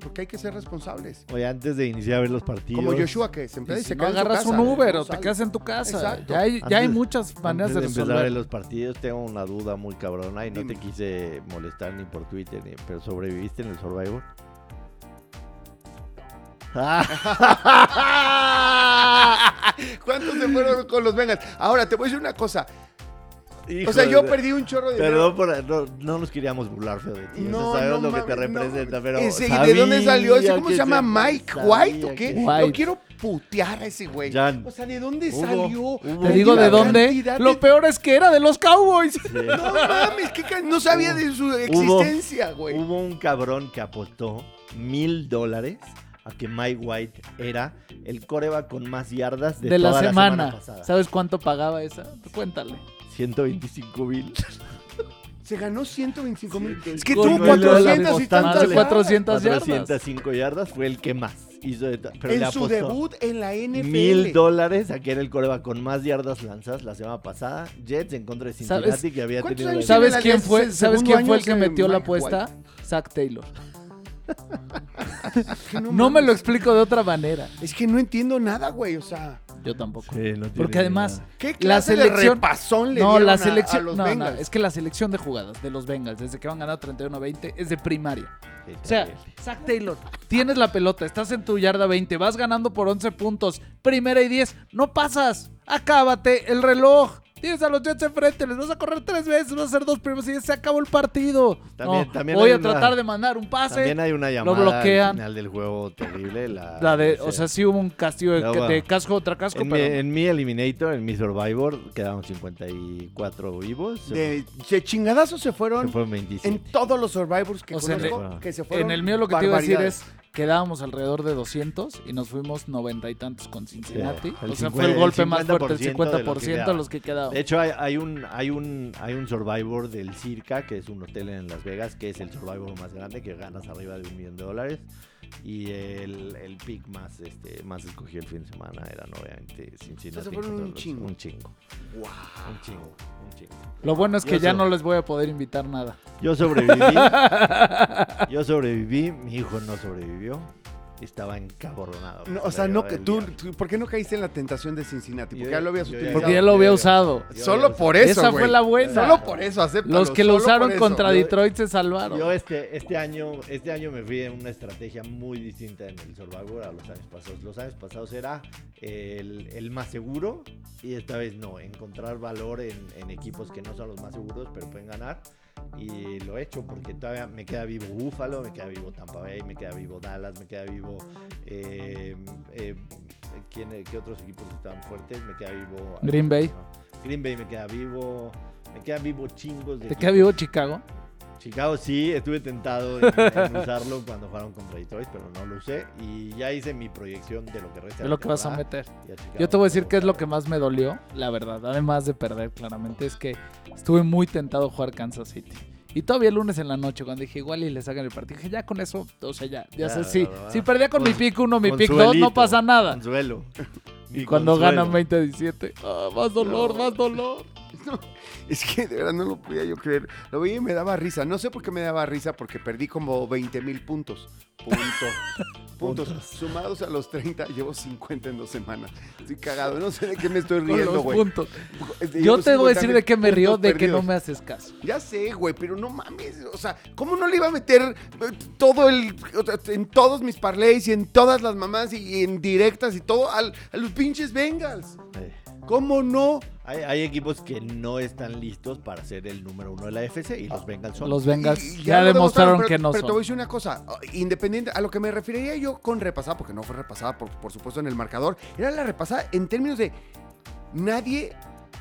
S1: porque hay que ser responsables.
S2: Oye, antes de iniciar a ver los partidos.
S1: Como Joshua que se empieza
S3: Y
S1: y
S3: si
S1: se
S3: no
S1: queda en su
S3: agarras un
S1: casa,
S3: Uber
S1: no
S3: o te quedas en tu casa.
S1: Exacto.
S3: Ya hay, ya hay muchas maneras
S2: Antes
S3: de
S2: empezar a ver
S3: resolver.
S2: los partidos, tengo una duda muy cabrona y no
S1: Dime.
S2: te quise molestar ni por Twitter, ni, pero ¿sobreviviste en el Survivor?
S1: ¿Cuántos se fueron con los Bengals? Ahora, te voy a decir una cosa.
S2: Hijo
S1: O sea,
S2: de-
S1: yo perdí un chorro de
S2: Perdón, por, no, no nos queríamos burlar feo de ti.
S1: No,
S2: No, sabemos
S1: no
S2: lo que te representa, pero.
S1: Ese, ¿y ¿De dónde salió ese? ¿Cómo
S2: que
S1: se llama? ¿Mike White o qué?
S2: que-
S1: quiero putear a ese güey.
S2: Jan,
S1: O sea, ¿de dónde salió?
S3: Te digo de dónde. Lo peor es que era de los Cowboys.
S2: Sí.
S1: No mames, ¿qué ca- no sabía de su existencia, güey.
S2: Hubo un cabrón que apostó mil dólares a que Mike White era el coreba con más yardas de,
S3: De, la semana.
S2: pasada.
S3: ¿Sabes cuánto pagaba esa? Cuéntale.
S2: 125 mil.
S1: Se ganó 125 mil. Es que tuvo
S3: nueve dólares
S1: 400 y tantas yardas.
S3: 400 yardas.
S2: 405 yardas fue el que más hizo de pero le
S1: En su debut en la NFL.
S2: Mil dólares a que era el coreba con más yardas lanzadas la semana pasada. Jets en contra de Cincinnati
S3: ¿Sabes
S2: que había tenido.
S3: ¿Sabes
S1: la
S3: quién fue?
S1: ¿Es el
S3: ¿Sabes quién fue el que metió la apuesta? Zach Taylor.
S1: Que
S3: No me lo explico de otra manera.
S1: Es que no entiendo nada, güey. O sea,
S3: Yo tampoco.
S2: Sí, no
S3: Porque además,
S2: nada.
S1: ¿qué
S3: La
S1: clase de
S3: selección-
S1: repasón le
S3: no,
S1: dieron
S3: la selección.
S1: a los
S3: no, no,
S1: Bengals?
S3: es que la selección de jugadas de los Bengals, desde que van ganando 31-20, es de primaria.
S2: Sí,
S3: O sea. Zach Taylor, tienes la pelota, estás en tu yarda 20, vas ganando por 11 puntos, primera y 10, no pasas, acábate el reloj. Tienes a los Jets enfrente, les vas a correr tres veces, vas a hacer dos primeros y ya se acabó el partido.
S2: También-
S3: No,
S2: también
S3: voy a
S2: una-
S3: tratar de mandar un pase.
S2: También hay una llamada
S3: bloquean.
S2: al final del juego terrible. La,
S3: La de,
S2: no
S3: o sea, sí hubo un castigo de,
S2: No, bueno.
S3: de casco contra casco,
S2: en, mi,
S3: pero
S2: en mi Eliminator, en mi Survivor, quedaron 54 vivos.
S1: De, de chingadazos se
S2: se
S1: fueron
S2: fueron 27.
S1: en todos los Survivors que
S3: O sea, en
S1: conozco,
S2: el-
S1: que se fueron
S3: en el mío lo que te iba a decir es quedábamos alrededor de 200 y nos fuimos noventa y tantos con Cincinnati.
S2: Sí,
S3: o sea,
S2: 50
S3: fue el golpe
S2: el
S3: más fuerte, el
S2: 50% de los
S3: 50%
S2: que
S3: de
S2: quedaban.
S3: los que quedaban.
S2: De hecho, hay, hay un, hay, un, hay un Survivor del Circa, que es un hotel en Las Vegas, que es el Survivor más grande, que ganas arriba de un millón de dólares. Y el, el pick más, este, más escogido el fin de semana eran obviamente Cincinnati.
S1: fueron
S2: contra
S1: un chingo.
S2: Un chingo.
S1: Wow.
S2: Un chingo. Un chingo.
S3: Lo bueno es que
S2: Yo
S3: ya
S2: so-
S3: no les voy a poder invitar nada.
S2: Yo sobreviví. yo sobreviví. Mi hijo no sobrevivió. Estaba encabronado.
S1: No, o sea, no que tú, tú- ¿por qué no caíste en la tentación de Cincinnati? Porque
S2: Yo-
S1: ya lo habías
S2: yo
S1: utilizado.
S3: Porque ya lo había usado.
S2: yo
S1: Solo
S2: ya-
S1: por eso,
S3: Esa
S1: güey.
S3: fue la buena.
S1: Solo por eso, acéptalo.
S3: Los que lo
S1: solo
S3: usaron contra
S2: Yo-
S3: Detroit se salvaron.
S2: Yo este, este año, este año me fui en una estrategia muy distinta en el Survivor a los años pasados. Los años pasados era el, el más seguro y esta vez no, encontrar valor en, en equipos que no son los más seguros pero pueden ganar. Y lo he hecho porque todavía me queda vivo Buffalo, me queda vivo Tampa Bay, me queda vivo Dallas, me queda vivo... eh, eh, ¿quién- ¿Qué otros equipos estaban fuertes? Me queda vivo...
S3: Green Bay.
S2: No, Green Bay me queda vivo... Me quedan vivo chingos de
S3: ¿Te queda vivo Chicago?
S2: Chicago sí, estuve tentado en, en usarlo cuando jugaron contra Detroit, pero no lo usé. Y ya hice mi proyección de lo que resta.
S3: Es
S2: de
S3: lo que vas a meter.
S2: y a
S3: Yo te voy a decir qué es lo que más me dolió, la verdad, además de perder claramente, es que estuve muy tentado a jugar Kansas City. Y todavía el lunes en la noche, cuando dije igual y le sacan el partido, dije ya con eso, o sea, ya, ya
S2: Ya,
S3: sé, sí. Si perdía con mi pick 1, mi pick 2,
S2: Consuelito,
S3: no pasa nada.
S2: Consuelo.
S3: Y
S2: Mi
S3: cuando
S2: consuelo.
S3: ganan 20-17, ah, más dolor,
S1: No.
S3: más dolor.
S1: Es que de verdad no lo podía yo creer. Lo veía y me daba risa. No sé por qué me daba risa, porque perdí como 20 mil puntos. Punto. Puntos. Sumados a los 30, llevo 50 en dos semanas. Estoy cagado. No sé de qué me estoy riendo, güey.
S3: puntos. Yo te voy a
S1: 50
S3: decir de qué me río, de que no me haces caso.
S1: Ya sé, güey, pero no mames. O sea, ¿cómo no le iba a meter eh, todo el. en todos mis parlays y en todas las mamás y en directas y todo al- a los pinches Bengals?
S2: Eh,
S1: ¿Cómo no?
S2: Hay, hay equipos que no están listos para ser el número uno de la FC y los Bengals son.
S3: Los Bengals
S1: Y- y
S3: ya,
S1: lo
S3: demostraron
S1: pero-
S3: que no
S1: Pero te voy a
S3: son.
S1: decir una cosa, independiente, a lo que me referiría yo con repasada, porque no fue repasada, por, por supuesto, en el marcador, era la repasada en términos de nadie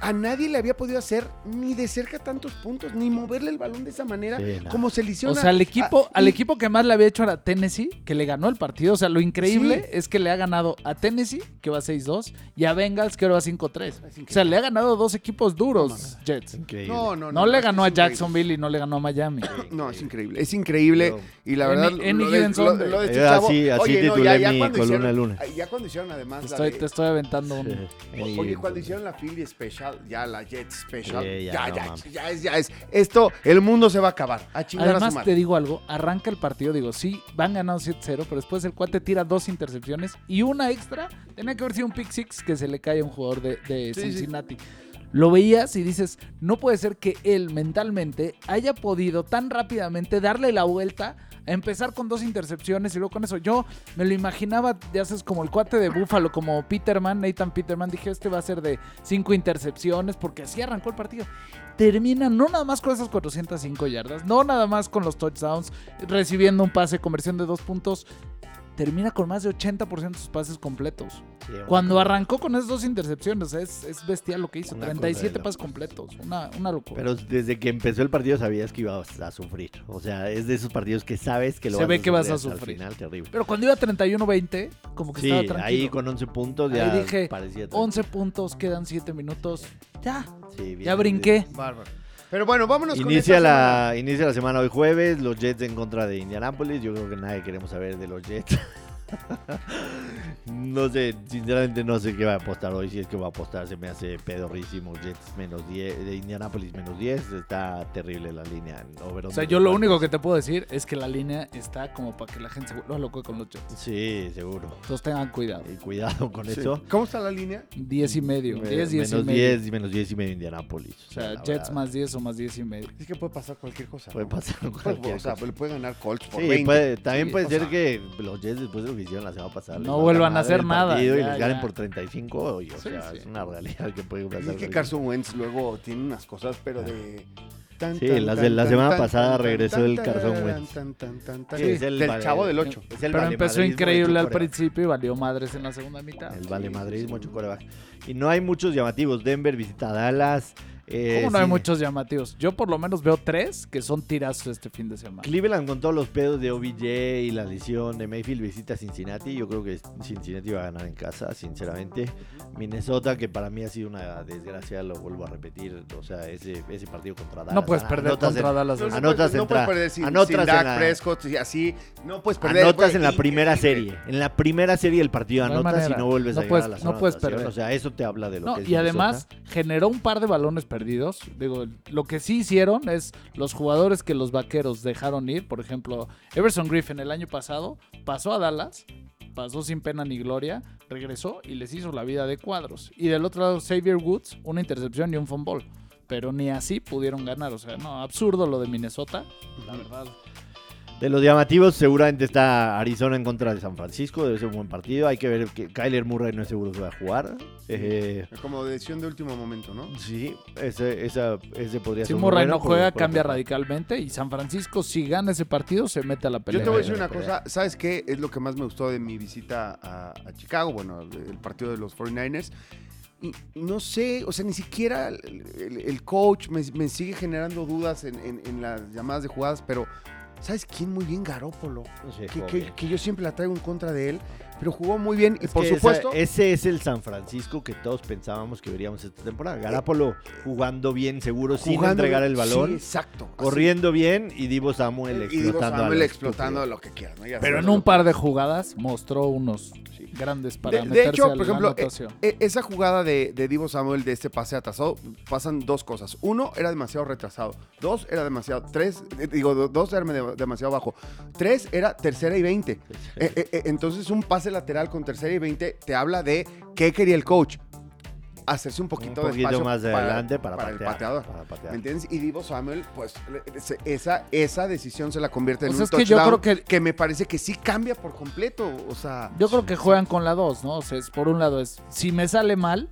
S1: a nadie le había podido hacer ni de cerca tantos puntos, ni moverle el balón de esa manera
S2: Sí, no.
S1: como se le
S3: O
S1: hicieron.
S3: sea, al equipo,
S1: a-
S3: al
S1: y-
S3: equipo que más le había hecho era Tennessee, que le ganó el partido. O sea, lo increíble es que le ha ganado a Tennessee, que va 6-2, y a Bengals, que ahora va 5-3. O sea, le ha ganado dos equipos duros, Jets.
S2: Increíble.
S1: No, no, no.
S3: No le ganó a. Jacksonville y no le ganó a Miami.
S1: No, es increíble. Es increíble.
S2: Yo-
S1: Y la verdad,
S3: any
S1: lo, de, lo- lo de este
S2: Eh,
S1: chavo-
S2: así- así
S1: Oye, no,
S2: titulé
S1: ya, ya
S2: mi
S1: cuando
S2: columna
S1: hicieron,
S2: el lunes.
S1: Ya cuando hicieron además
S3: Te
S1: la
S3: estoy,
S1: de-
S3: te estoy aventando un...
S2: Any
S1: Oye, cuando hicieron la Philly Special, ya la Jet Special,
S2: Sí,
S1: ya,
S2: ya,
S1: ya,
S2: no
S1: ya,
S2: mames.
S1: es, ya es. Esto, el mundo se va a acabar. A chingar a su
S3: Además,
S1: madre.
S3: te digo algo, arranca el partido, digo, sí, van ganando 7-0, pero después el cuate tira dos intercepciones y una extra. Tenía que haber sido un pick six que se le cae a un jugador de, de
S1: Sí, sí.
S3: Cincinnati. Lo veías y dices, no puede ser que él mentalmente haya podido tan rápidamente darle la vuelta a empezar con dos intercepciones y luego con eso. Yo me lo imaginaba, ya sabes, como el cuate de Búfalo, como Peterman, Nathan Peterman. Dije, este va a ser de cinco intercepciones porque así arrancó el partido. Termina no nada más con esas 405 yardas, no nada más con los touchdowns, recibiendo un pase, conversión de dos puntos. Termina con más de 80% de sus pases completos.
S2: Sí,
S3: Cuando
S2: cosa-
S3: arrancó con esas dos intercepciones, es, es bestial lo que hizo.
S2: Una cosa
S3: 37
S2: de locos.
S3: pases completos. Una, una locura.
S2: Pero desde que empezó el partido sabías que ibas a sufrir. O sea, es de esos partidos que sabes que lo
S3: Se
S2: vas
S3: ve
S2: a
S3: que vas a sufrir.
S2: final, terrible.
S3: Pero cuando iba 31-20, como que
S2: Sí,
S3: estaba tranquilo.
S2: ahí con 11 puntos
S3: Ahí
S2: ya
S3: dije,
S2: parecía...
S3: 11 puntos, quedan 7 minutos. Ya,
S2: Sí, bien,
S3: ya brinqué.
S1: Bárbaro. Pero bueno, vámonos con
S2: Inicia
S1: semana.
S2: la, inicia la semana hoy jueves, los Jets en contra de Indianapolis. Yo creo que nadie queremos saber de los Jets. No sé, sinceramente no sé qué va a apostar hoy. Si es que va a apostar, se me hace pedorrísimo. Jets menos 10, de Indianapolis menos 10. Está terrible la línea. over
S3: O sea, yo lo único que te puedo decir es que la línea está como para que la gente se vuelva loco con los Jets.
S2: Sí, seguro.
S3: Entonces tengan cuidado.
S2: Y cuidado con
S1: Sí.
S2: eso.
S1: ¿Cómo está la línea?
S3: 10 y medio.
S2: Me-
S3: 10, 10 y
S2: menos
S3: medio.
S2: 10 y menos 10 y medio Indianapolis.
S3: O sea,
S2: la
S3: Jets
S2: verdad,
S3: más 10 o más 10 y medio.
S1: Es que puede pasar cualquier cosa.
S2: Puede
S1: ¿no?
S2: pasar cualquier
S1: o sea,
S2: cosa.
S1: le puede ganar Colts por
S2: Sí,
S1: 20.
S2: puede- también
S1: Sí,
S2: puede
S1: o
S2: ser
S1: sea,
S2: que los Jets después de lo que hicieron la semana pasada
S3: No
S2: valga
S3: vuelvan a hacer nada,
S2: partido y
S3: ya,
S2: les ganen
S3: ya.
S2: por 35 y, o
S3: Sí,
S2: sea,
S3: sí.
S2: es una realidad que puede
S1: Y
S2: pasar.
S1: es que Carson Wentz luego tiene unas cosas, pero de... tan,
S2: Sí,
S1: tan,
S2: las
S1: tan,
S2: de la
S1: tan,
S2: semana
S1: tan,
S2: pasada
S1: tan,
S2: regresó
S1: tan,
S2: el Carson Wentz.
S1: tan, tan, tan, tan.
S2: Sí, es el
S1: del
S2: vale-
S1: chavo del 8.
S2: Es el
S3: Pero empezó increíble al principio y valió madres en la segunda mitad.
S2: El valemadrismo hecho coreback. Y no hay muchos llamativos. Denver visita a Dallas. Eh,
S3: ¿Cómo no hay muchos llamativos? Yo por lo menos veo tres que son tirazos este fin de semana.
S2: Cleveland con todos los pedos de OBJ y la lesión de Mayfield visita a Cincinnati. Yo creo que Cincinnati va a ganar en casa, sinceramente. Minnesota, que para mí ha sido una desgracia, lo vuelvo a repetir. O sea, ese, ese partido contra Dallas.
S3: No puedes perder
S2: anotas
S3: contra
S2: en-
S3: Dallas.
S1: No, no
S2: Anotas
S1: puedes- no
S2: en
S1: puedes
S2: tra-
S1: perder sin,
S2: anotas
S1: sin
S2: en
S1: Dak
S2: la-
S1: Prescott y así. No puedes perder.
S2: Anotas en la
S1: y-
S2: primera
S1: y-
S2: serie. En la primera serie del partido
S3: No
S2: anotas y no vuelves
S3: No
S2: a
S3: puedes-
S2: llegar a la
S3: no puedes perder.
S2: O sea, eso te habla de lo
S3: No,
S2: que es
S3: y además generó un par de balones perdidos. Digo, lo que sí hicieron es los jugadores que los vaqueros dejaron ir. Por ejemplo, Everson Griffin el año pasado pasó a Dallas, pasó sin pena ni gloria, regresó y les hizo la vida de cuadros. Y del otro lado, Xavier Woods, una intercepción y un fumble. Pero ni así pudieron ganar. O sea, no, absurdo lo de Minnesota. La verdad.
S2: De los llamativos, seguramente está Arizona en contra de San Francisco. Debe ser un buen partido. Hay que ver que Kyler Murray no es seguro que va a jugar. Eh,
S1: Como decisión de último momento, ¿no?
S2: sí, ese, esa, ese podría
S3: Si
S2: ser muy
S3: Murray
S2: bueno
S3: no juega,
S2: por
S3: cambia radicalmente. Y San Francisco, si gana ese partido, se mete a la pelea.
S1: Yo te voy a decir una cosa, ¿sabes qué? Es lo que más me gustó de mi visita a, a Chicago, bueno, el partido de los 49ers. Y no sé, o sea, ni siquiera el, el- el coach me, me sigue generando dudas en, en- en las llamadas de jugadas, pero ¿sabes quién muy bien? Garópolo.
S2: Sí,
S1: Que,
S2: joven.
S1: que- que yo siempre la traigo en contra de él, pero jugó muy bien y
S2: Es
S1: por
S2: esa-
S1: supuesto...
S2: ese es el San Francisco que todos pensábamos que veríamos esta temporada. Garapolo jugando bien, seguro, sin entregar el
S1: Sí,
S2: balón.
S1: exacto. así.
S2: corriendo bien y Divo Samuel
S1: Y Divo
S2: explotando. a
S1: Samuel
S2: lo
S1: explotando lo que quieras. ¿no?
S3: Pero en un par de jugadas mostró unos
S1: Sí.
S3: grandes para
S1: De, de
S3: meterse
S1: hecho,
S3: a
S1: por ejemplo, eh,
S3: anotación.
S1: e- esa jugada de, de Divo Samuel de este pase atrasado, pasan dos cosas. Uno, era demasiado retrasado. Dos, era demasiado. Tres, eh, digo, do- dos era de- demasiado bajo. Tres, era tercera y veinte. Eh, entonces, un pase lateral con tercera y veinte te habla de qué quería el coach. Hacerse un poquito,
S2: un
S1: de
S2: poquito
S1: espacio
S2: más de adelante para,
S1: el
S2: patear,
S1: pateador.
S2: para patear.
S1: ¿Me entiendes? Y Divo Samuel, pues, esa, esa decisión se la convierte en
S3: O sea,
S1: un
S3: es que yo creo que-
S1: me parece que sí cambia por completo. O sea,
S3: Yo creo que juegan con la 2, ¿no? O sea, es, por un lado es, si me sale mal,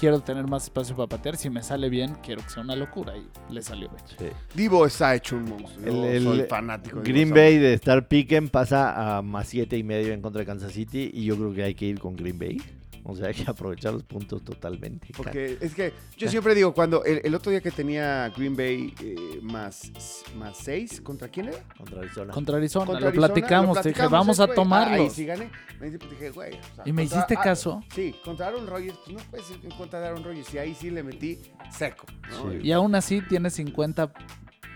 S3: quiero tener más espacio para patear. Si me sale bien, quiero que sea una locura. Y le salió bien.
S2: Sí.
S1: Divo está hecho un monstruo. Yo
S2: El- el
S1: soy fanático Divo
S2: Green. Bay de estar piquen pasa a más siete y medio en contra de Kansas City y yo creo que hay que ir con Green Bay. O sea, hay que aprovechar los puntos totalmente.
S1: Porque es que yo siempre digo, cuando el, el otro día que tenía Green Bay eh, más, más seis, ¿contra quién era?
S2: Contra Arizona.
S3: Contra Arizona,
S1: Contra
S3: lo
S1: Arizona,
S3: platicamos,
S1: lo
S3: te dije,
S1: platicamos,
S3: vamos a
S1: güey.
S3: tomarlos.
S1: Ahí sí gané. Me pues dije, güey. o sea,
S3: ¿Y me hiciste
S1: ah,
S3: caso?
S1: Sí, contra Aaron Rodgers, pues no puedes ir en contra de Aaron Rodgers. Y ahí sí le metí seco. ¿no?
S2: Sí.
S3: Y aún así tiene 50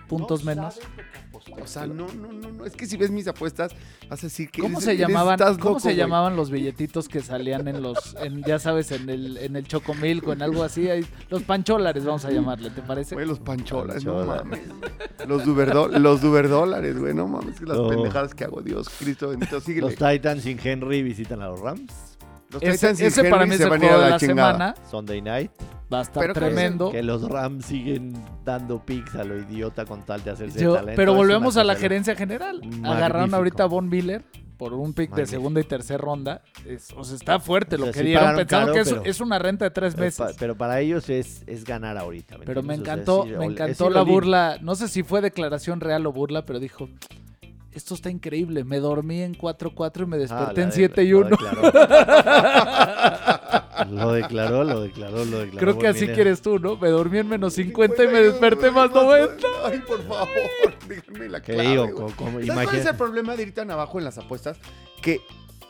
S3: puntos
S1: No
S3: menos.
S1: sabes lo. O sea, no, no, no, no. Es que si ves mis apuestas, vas a decir que.
S3: ¿Cómo
S1: eres-
S3: se llamaban? ¿Cómo
S1: loco,
S3: se
S1: güey.
S3: llamaban los billetitos que salían en los, en, ya sabes, en el, en el chocomilco, en algo así? ahí- los pancholares, vamos a llamarle, ¿te parece?
S1: Güey, los pancholas, no mames. Los duberdó- los duberdólares, güey, no mames. que Las
S2: No.
S1: pendejadas que hago, Dios Cristo bendito. Síguele.
S2: Los Titans sin Henry visitan a los Rams.
S1: Los
S3: Ese,
S1: Titans sin
S3: ese para mí es
S1: se
S3: el
S1: van a ir
S3: juego
S1: a
S3: de
S1: la
S3: la semana.
S2: Sunday night.
S3: Va a estar
S1: Pero
S3: tremendo.
S2: Que los Rams siguen dando picks a lo idiota con tal de hacerse
S3: Yo-
S2: talento.
S3: pero volvemos a la gerencia general.
S2: Magnífico.
S3: Agarraron ahorita a Von Miller por un pick de segunda y tercera ronda. Es- o sea, está fuerte
S2: O
S3: lo que
S2: sí
S3: dieron. Pensaron
S2: caro,
S3: que es,
S2: pero-
S3: es una renta de tres
S2: Pero
S3: meses.
S2: pa- Pero para ellos es, es ganar ahorita.
S3: Pero me
S2: entiendes? O sea,
S3: encantó,
S2: sí,
S3: me encantó la burla. No sé si fue declaración real o burla, pero dijo, esto está increíble. Me dormí en 4-4 y me
S2: Ah,
S3: desperté
S2: la
S3: en
S2: de-
S3: 7 y
S2: lo
S3: 1.
S2: declaró. Lo declaró, lo declaró, lo declaró.
S3: Creo que así quieres tú, ¿no? Me dormí en menos 50 y me desperté más 90.
S1: Ay, por favor, díganme la
S2: ¿Qué
S1: clave,
S2: digo? Co- como-
S1: ¿Sabes cuál es el problema de ir tan abajo en las apuestas? Que,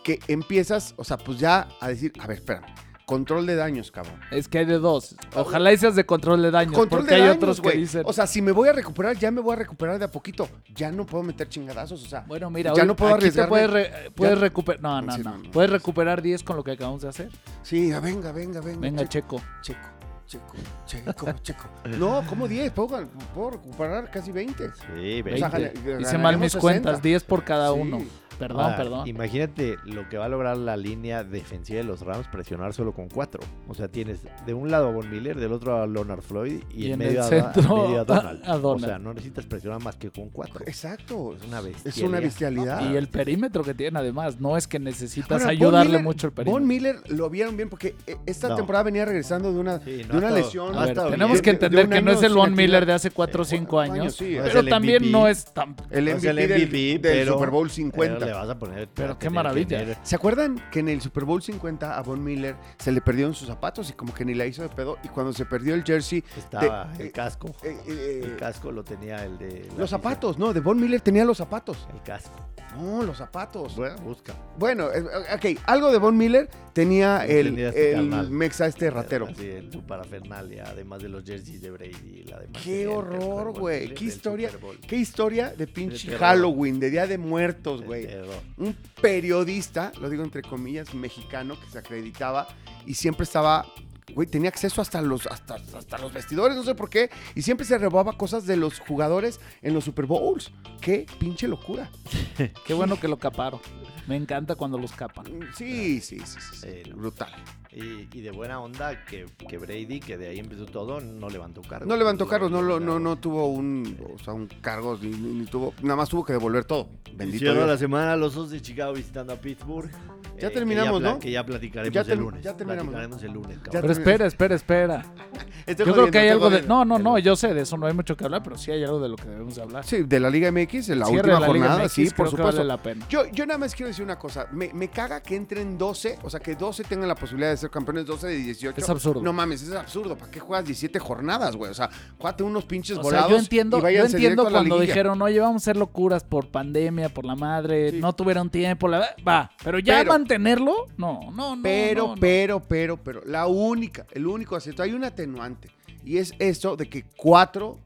S1: que empiezas, o sea, pues ya a decir, a ver, espérame, control de daños, cabrón.
S3: Es que hay de dos. Ojalá y seas de control de daños.
S1: Control
S3: porque
S1: de
S3: hay
S1: daños,
S3: otros que dicen.
S1: O sea, si me voy a recuperar, ya me voy a recuperar de a poquito. Ya no puedo meter chingadazos, o sea.
S3: Bueno, mira,
S1: Ya
S3: hoy-
S1: no puedo
S3: aquí te puedes, re- puedes
S1: Ya-
S3: recuperar. No, no,
S1: Sí,
S3: no. Puedes recuperar 10 con lo que acabamos de hacer.
S1: Sí, venga, venga, venga.
S3: Venga,
S1: checo,
S3: Checo.
S1: checo, checo, checo. No, ¿cómo 10? Puedo, puedo recuperar casi 20.
S2: Sí,
S1: O sea,
S3: 20.
S1: gana-
S3: Hice mal mis
S1: 60.
S3: cuentas. 10 por cada
S1: Sí.
S3: uno. Perdón,
S2: Ahora,
S3: perdón.
S2: Imagínate lo que va a lograr la línea defensiva de los Rams presionar solo con cuatro. O sea, tienes de un lado a Von Miller, del otro a Leonard Floyd y,
S3: Y
S2: en,
S3: en
S2: medio,
S3: el centro
S2: a medio a Donald.
S3: a Donald.
S2: O sea, no necesitas presionar más que con cuatro.
S1: Exacto.
S2: Es una bestia.
S1: Es una bestialidad.
S3: Y el perímetro que tiene además, no es que necesitas
S1: Ahora, Von
S3: ayudarle
S1: Miller-
S3: mucho el
S1: Von
S3: perímetro.
S1: Miller lo vieron bien porque eh, esta
S2: No.
S1: temporada venía regresando de una,
S2: Sí,
S1: de una lesión.
S3: ver, tenemos
S2: bien.
S3: que
S1: de- de
S3: entender que no es el Von. Miller de hace 4 o 5
S1: Cuatro
S3: años.
S1: sí,
S3: pero también
S2: MVP.
S3: no es tan...
S1: el
S2: No
S1: MVP,
S2: es el
S1: del-
S2: MVP,
S1: del,
S2: pero-
S1: Super Bowl
S2: Pero
S1: 50.
S2: Le vas a poner.
S3: Pero qué maravilla.
S2: tener-
S1: ¿Se acuerdan que en el Super Bowl 50 a Von Miller se le perdieron sus zapatos y como que ni la hizo de pedo? Y cuando se perdió el jersey,
S2: Estaba
S1: de-
S2: el
S1: eh,
S2: casco.
S1: eh, eh,
S2: el casco lo tenía el de.
S1: los zapatos, no, de Von Miller tenía los zapatos.
S2: El casco.
S1: No, los zapatos.
S2: Bueno, busca.
S1: Bueno, eh, ok, algo de Von Miller tenía el,
S2: este
S1: el mexa este ratero.
S2: Así en su parafernalia, además de los jerseys de Brady. La demás
S1: Qué horror, güey. Qué historia. Qué historia de pinche. Halloween, de Día de Muertos,
S2: El
S1: güey. Un periodista, lo digo entre comillas, mexicano que se acreditaba y siempre estaba, güey, tenía acceso hasta los, hasta, hasta los vestidores, no sé por qué, y siempre se robaba cosas de los jugadores en los Super Bowls. Qué pinche locura.
S3: Qué bueno que lo caparon. Me encanta cuando los capan.
S1: Sí, sí, sí, sí, sí,
S2: Sí, no.
S1: brutal.
S2: Y, y de buena onda que, que Brady, que de ahí empezó todo, no levantó cargos.
S1: No levantó cargos, no, lo- no,
S2: levantó.
S1: no tuvo un, o sea, un cargo, ni, ni- ni tuvo, nada más tuvo que devolver todo. Bendito Dios.
S2: la semana los Osos de Chicago visitando a Pittsburgh.
S1: Ya
S2: Eh,
S1: terminamos,
S2: que ya pla-
S1: ¿no?
S2: Que ya platicaremos
S1: Ya
S2: el lunes.
S1: ya terminamos, ¿no?
S2: Platicaremos el lunes.
S3: Pero espera, espera, espera.
S1: Estoy
S3: Yo creo que hay algo de... No, no, no, yo sé, de eso no hay mucho que hablar, pero sí hay algo de lo que debemos de hablar.
S1: Sí, de la Liga MX, en la
S3: Cierre
S1: última
S3: la
S1: jornada,
S3: MX,
S1: sí, por supuesto.
S3: vale la pena.
S1: Yo, yo nada más quiero decir una cosa. Me, me caga que entren 12, o sea, que 12 tengan la posibilidad de ser campeones 12 de 18.
S3: Es absurdo.
S1: No mames, es absurdo. ¿Para qué juegas 17 jornadas, güey? O sea, jugate unos pinches
S3: O
S1: volados
S3: sea, yo entiendo,
S1: y
S3: yo entiendo cuando dijeron, oye, vamos a hacer locuras por pandemia, por la madre,
S1: Sí.
S3: no tuvieron tiempo, la... va, pero ya
S1: Pero-
S3: mantenerlo, no, no, no.
S1: Pero,
S3: no, no.
S1: pero, pero, pero, la única, el único acierto, hay un atenuante. Y es esto de que cuatro,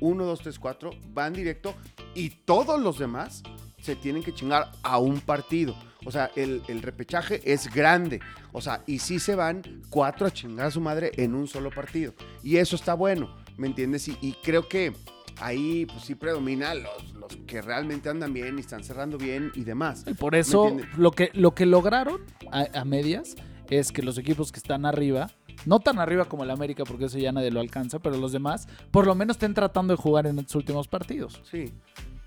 S1: uno, dos, tres, cuatro, van directo y todos los demás se tienen que chingar a un partido. O sea, el, el repechaje es grande. O sea, y sí se van cuatro a chingar a su madre en un solo partido. Y eso está bueno, ¿me entiendes? Y, y creo que ahí pues sí predomina los, los que realmente andan bien y están cerrando bien y demás.
S3: Y por eso lo que, lo que lograron a, a medias es que los equipos que están arriba, no tan arriba como el América, porque eso ya nadie lo alcanza, pero los demás, por lo menos estén tratando de jugar en estos últimos partidos.
S1: Sí.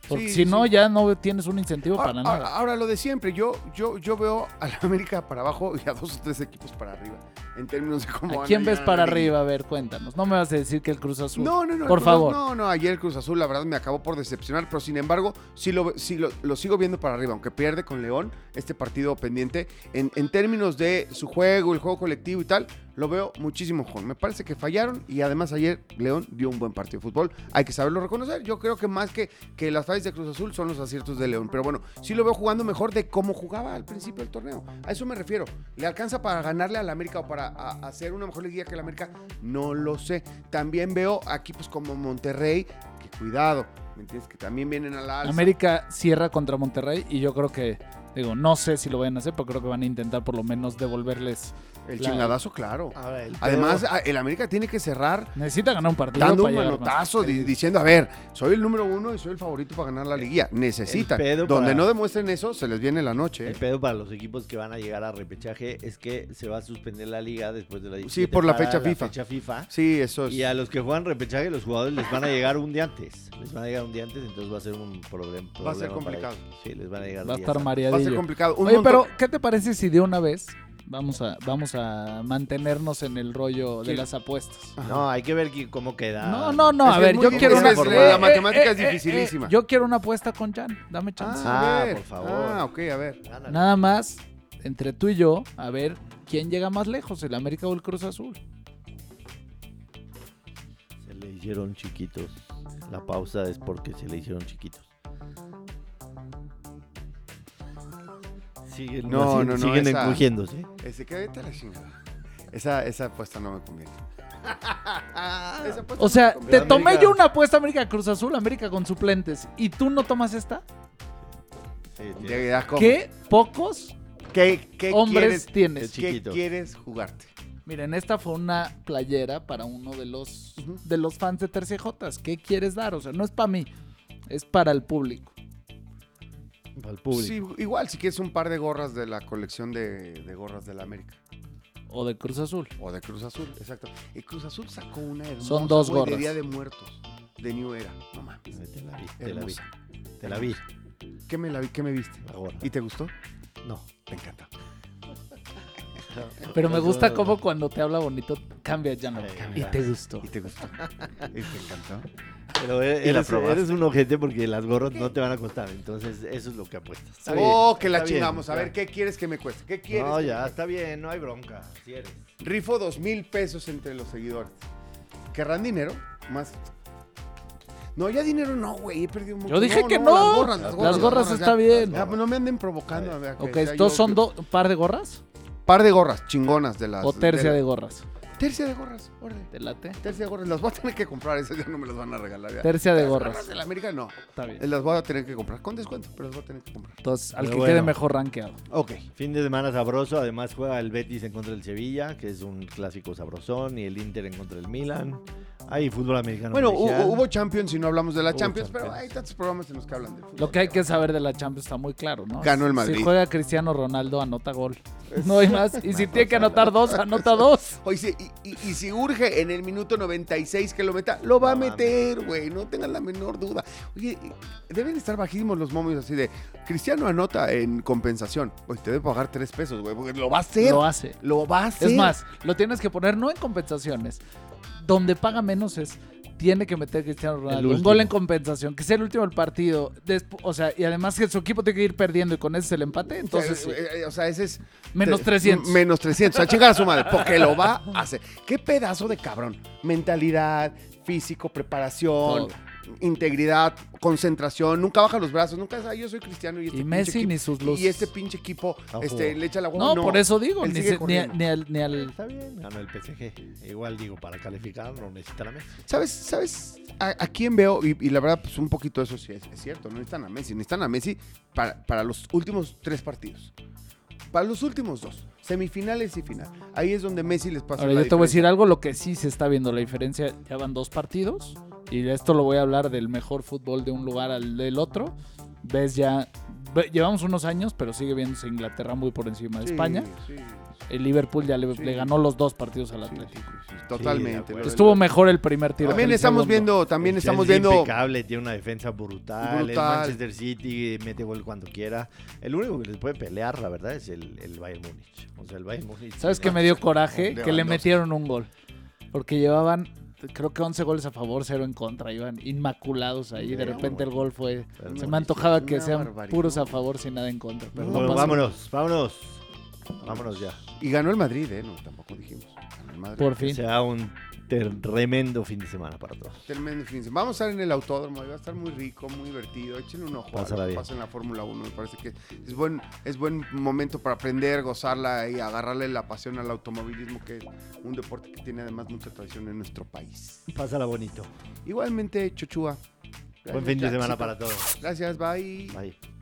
S3: Porque
S1: Sí,
S3: si no,
S1: sí.
S3: ya no tienes un incentivo
S1: Ahora,
S3: para
S1: ahora-
S3: nada.
S1: ahora lo de siempre, yo, yo, yo veo a la América para abajo y a dos o tres equipos para arriba. En términos de cómo
S3: ¿A quién ves para arriba? A ver, cuéntanos. No me vas a decir que el Cruz Azul.
S1: No, no, no.
S3: Por
S1: Cruz-
S3: favor.
S1: No, no, ayer el Cruz Azul, la verdad, me acabó por decepcionar, pero sin embargo, sí lo, sí lo, lo sigo viendo para arriba, aunque pierde con León este partido pendiente. En, en términos de su juego, el juego colectivo y tal, lo veo muchísimo mejor. Me parece que fallaron y además ayer León dio un buen partido de fútbol. Hay que saberlo reconocer. Yo creo que más que, que las fallas de Cruz Azul son los aciertos de León. Pero bueno, sí lo veo jugando mejor de cómo jugaba al principio del torneo. A eso me refiero. ¿Le alcanza para ganarle al América o para a- hacer una mejor liguilla que el América? No lo sé. También veo equipos como Monterrey, que cuidado, ¿me entiendes? Que también vienen a la alza.
S3: América cierra contra Monterrey y yo creo que, digo, no sé si lo vayan a hacer, pero creo que van a intentar por lo menos devolverles.
S1: El chingadazo, claro. Además, el América tiene que cerrar
S3: Necesita ganar un partido.
S1: dando
S3: para
S1: un manotazo di- diciendo, a ver, soy el número uno y soy el favorito para ganar la liguilla. Necesitan. Donde
S2: para-
S1: no demuestren eso, se les viene la noche.
S2: El
S1: ¿eh?
S2: pedo para los equipos que van a llegar a repechaje es que se va a suspender la liga después de la
S1: Sí, por la fecha FIFA.
S2: fecha FIFA.
S1: Sí, eso es.
S2: Y a los que juegan repechaje, los jugadores les van a llegar un día antes. Les van a llegar un día antes, entonces va a ser un problem- problema.
S1: Va a ser complicado.
S2: Sí, les van a llegar
S3: Va a estar
S2: antes.
S1: Va a ser
S3: mareadillo.
S1: complicado. Un
S3: Oye,
S1: montón-
S3: pero ¿qué te parece si de una vez vamos a, vamos a mantenernos en el rollo de las apuestas?
S2: No, hay que ver cómo queda.
S3: No, no, no,
S1: Es
S3: a ver, yo quiero una...
S1: la matemática es dificilísima.
S3: yo quiero una apuesta con Jan, dame chance.
S1: Ah, a
S2: Ah,
S1: ver.
S2: por favor.
S1: Ah, ok, a ver.
S3: Nada más, entre tú y yo, a ver quién llega más lejos, el América o el Cruz Azul.
S2: Se le hicieron chiquitos. La pausa es porque se le hicieron chiquitos. Siguen,
S1: No,
S2: así-
S1: no, no,
S2: siguen
S1: esa-
S2: encogiéndose.
S1: Ese que vete a la chingada. Esa, esa apuesta no me conviene. Esa
S3: O sea,
S1: no
S3: te tomé
S2: América-
S3: yo una apuesta América Cruz Azul, América con suplentes, y tú no tomas esta.
S2: Sí,
S1: ¿cómo?
S3: ¿Qué pocos
S1: ¿Qué, qué
S3: hombres
S1: quieres,
S3: tienes?
S2: Es
S1: ¿Qué quieres jugarte?
S3: Miren, esta fue una playera para uno de los,
S1: Ujú.
S3: de los fans de Terciejotas. ¿Qué quieres dar? O sea, no es para mí, es para el público.
S2: Para el público.
S1: Sí, igual, si quieres un par de gorras de la colección de, de gorras de la América.
S3: O de Cruz Azul.
S1: O de Cruz Azul, exacto. Y Cruz Azul sacó una hermosa
S3: Son dos gorras.
S1: Día de Muertos, de New Era. No mames.
S2: Te la vi, te la vi. Te la vi.
S1: ¿Qué me, la vi? ¿Qué me viste?
S2: La gorra.
S1: ¿Y te gustó?
S2: No.
S1: Me encanta.
S3: Pero me gusta cómo cuando te habla bonito cambia ya no. Y te gustó.
S1: ¿Y te gustó? ¿Y te encantó?
S2: Pero e-
S1: ¿Y la
S2: eres, un ojete porque las gorras no te van a costar. Entonces, eso es lo que apuestas. Está bien,
S1: oh, que la
S2: bien,
S1: chingamos. A ver, ¿qué quieres que me cueste? ¿Qué quieres?
S2: No, ya, está bien, no hay bronca. Si eres.
S1: Rifo dos mil pesos entre los seguidores. ¿Querrán dinero? Más. No, ya dinero no, güey. He perdido mucho.
S3: Yo dije que no.
S1: Las gorras, las gorras.
S3: Las gorras está bien.
S1: Ya, no me anden provocando. a ver,
S3: Ok, ¿estos son un par de gorras?
S1: Par de gorras chingonas de las.
S3: ¿O tercia
S1: la-
S3: de gorras?
S1: Tercia de gorras, órale.
S3: ¿Te late?
S1: Tercia de gorras. Las voy a tener que comprar. Esas ya no me las van a regalar. ya.
S3: Tercia de
S1: Las
S3: gorras.
S1: de la América no.
S3: Está bien.
S1: Las voy a tener que comprar. Con descuento, pero las voy a tener que comprar.
S3: Entonces, al
S2: Pero
S3: que
S2: bueno.
S3: quede mejor rankeado.
S1: Ok.
S2: Fin de semana sabroso. Además, juega el Betis en contra del Sevilla, que es un clásico sabrosón. Y el Inter en contra del Milan. Hay fútbol americano.
S1: Bueno, hubo, hubo Champions y no hablamos de la Champions, pero hay tantos programas en los que hablan de fútbol.
S3: Lo que hay que saber de la Champions está muy claro, ¿no?
S1: Ganó el Madrid.
S3: Si juega Cristiano Ronaldo, anota gol. No hay más. Y si tiene que anotar dos, anota dos.
S1: Oye, sí, y, si urge en el minuto 96 que lo meta, lo va a
S2: No
S1: meter, güey. No tengan la menor duda. Oye, deben estar bajísimos los momios así de Cristiano anota en compensación. Oye, te debe pagar tres pesos, güey, porque lo va a hacer.
S3: Lo hace.
S1: Lo va a hacer.
S3: Es más, lo tienes que poner no en compensaciones. Donde paga menos es. Tiene que meter Cristiano Ronaldo un gol en compensación, que sea el último del partido. O sea, y además que su equipo tiene que ir perdiendo y con ese es el empate. Entonces,
S1: o sea, eh, eh, o sea, ese es.
S3: menos
S1: te-
S3: 300.
S1: Menos 300. A chingar a su madre. Porque lo va a hacer. Qué pedazo de cabrón. Mentalidad, físico, preparación,
S3: Todo.
S1: Integridad, concentración. Nunca baja los brazos. Nunca es, "Ay, yo soy cristiano y este
S3: Y
S1: pinche
S3: Messi
S1: equipo-
S3: ni sus luces.
S1: Y este pinche equipo
S2: Ojo.
S1: este, le echa la hueva.
S3: no,
S1: No,
S3: por eso digo, ni,
S1: sigue
S3: se- ni,
S1: corriendo.
S3: ni al, ni al-
S2: Está bien, ganó el PSG. Igual digo, para calificar no necesitan a Messi.
S1: ¿Sabes, sabes a, a quién veo? Y, y la verdad, pues un poquito eso sí es, es cierto. No necesitan a Messi. Necesitan a Messi para, para los últimos tres partidos. Para los últimos dos. Semifinales y final. Ahí es donde Messi les pasa
S3: Ahora,
S1: la
S3: yo te voy a decir algo, lo que sí se está viendo la diferencia, ya van dos partidos, y de esto lo voy a hablar del mejor fútbol de un lugar al del otro. Ves ya, ve- llevamos unos años, pero sigue viéndose Inglaterra muy por encima de
S1: Sí,
S3: España.
S1: sí,
S3: El Liverpool ya le,
S1: Sí.
S3: le ganó los dos partidos al Atlético.
S1: sí, sí, totalmente.
S3: Estuvo mejor el primer tiro.
S1: También estamos
S3: segundo.
S1: viendo, también
S2: El
S1: estamos
S2: Chelsea
S1: viendo.
S2: impecable, tiene una defensa brutal.
S1: Brutal.
S2: El Manchester City mete gol cuando quiera. El único que les puede pelear, la verdad, es el, el Bayern Múnich. O sea, el Bayern Múnich.
S3: ¿Sabes qué me dio coraje? Que le metieron un gol. Porque llevaban, creo que 11 goles a favor, 0 en contra. Iban inmaculados ahí. De repente el gol fue...
S2: Pero
S3: Se me antojaba que sean
S1: barbaridad.
S3: puros a favor sin nada en contra. Pero no
S2: vámonos, vámonos. Vámonos ya.
S1: Y ganó el Madrid, ¿eh? No, tampoco dijimos. Ganó el Madrid.
S3: Por
S2: Que
S3: fin.
S2: sea un tremendo fin de semana para todos.
S1: Tremendo fin de semana. Vamos a estar en el autódromo, va a estar muy rico, muy divertido. Échenle un ojo a
S2: Pásala
S1: lo que
S2: bien.
S1: pasa en la Fórmula 1. Me parece que es buen, es buen momento para aprender, gozarla y agarrarle la pasión al automovilismo, que es un deporte que tiene además mucha tradición en nuestro país.
S2: Pásala bonito.
S1: Igualmente, Chochúa.
S2: Buen fin de semana para todos.
S1: Gracias, bye.
S2: Bye.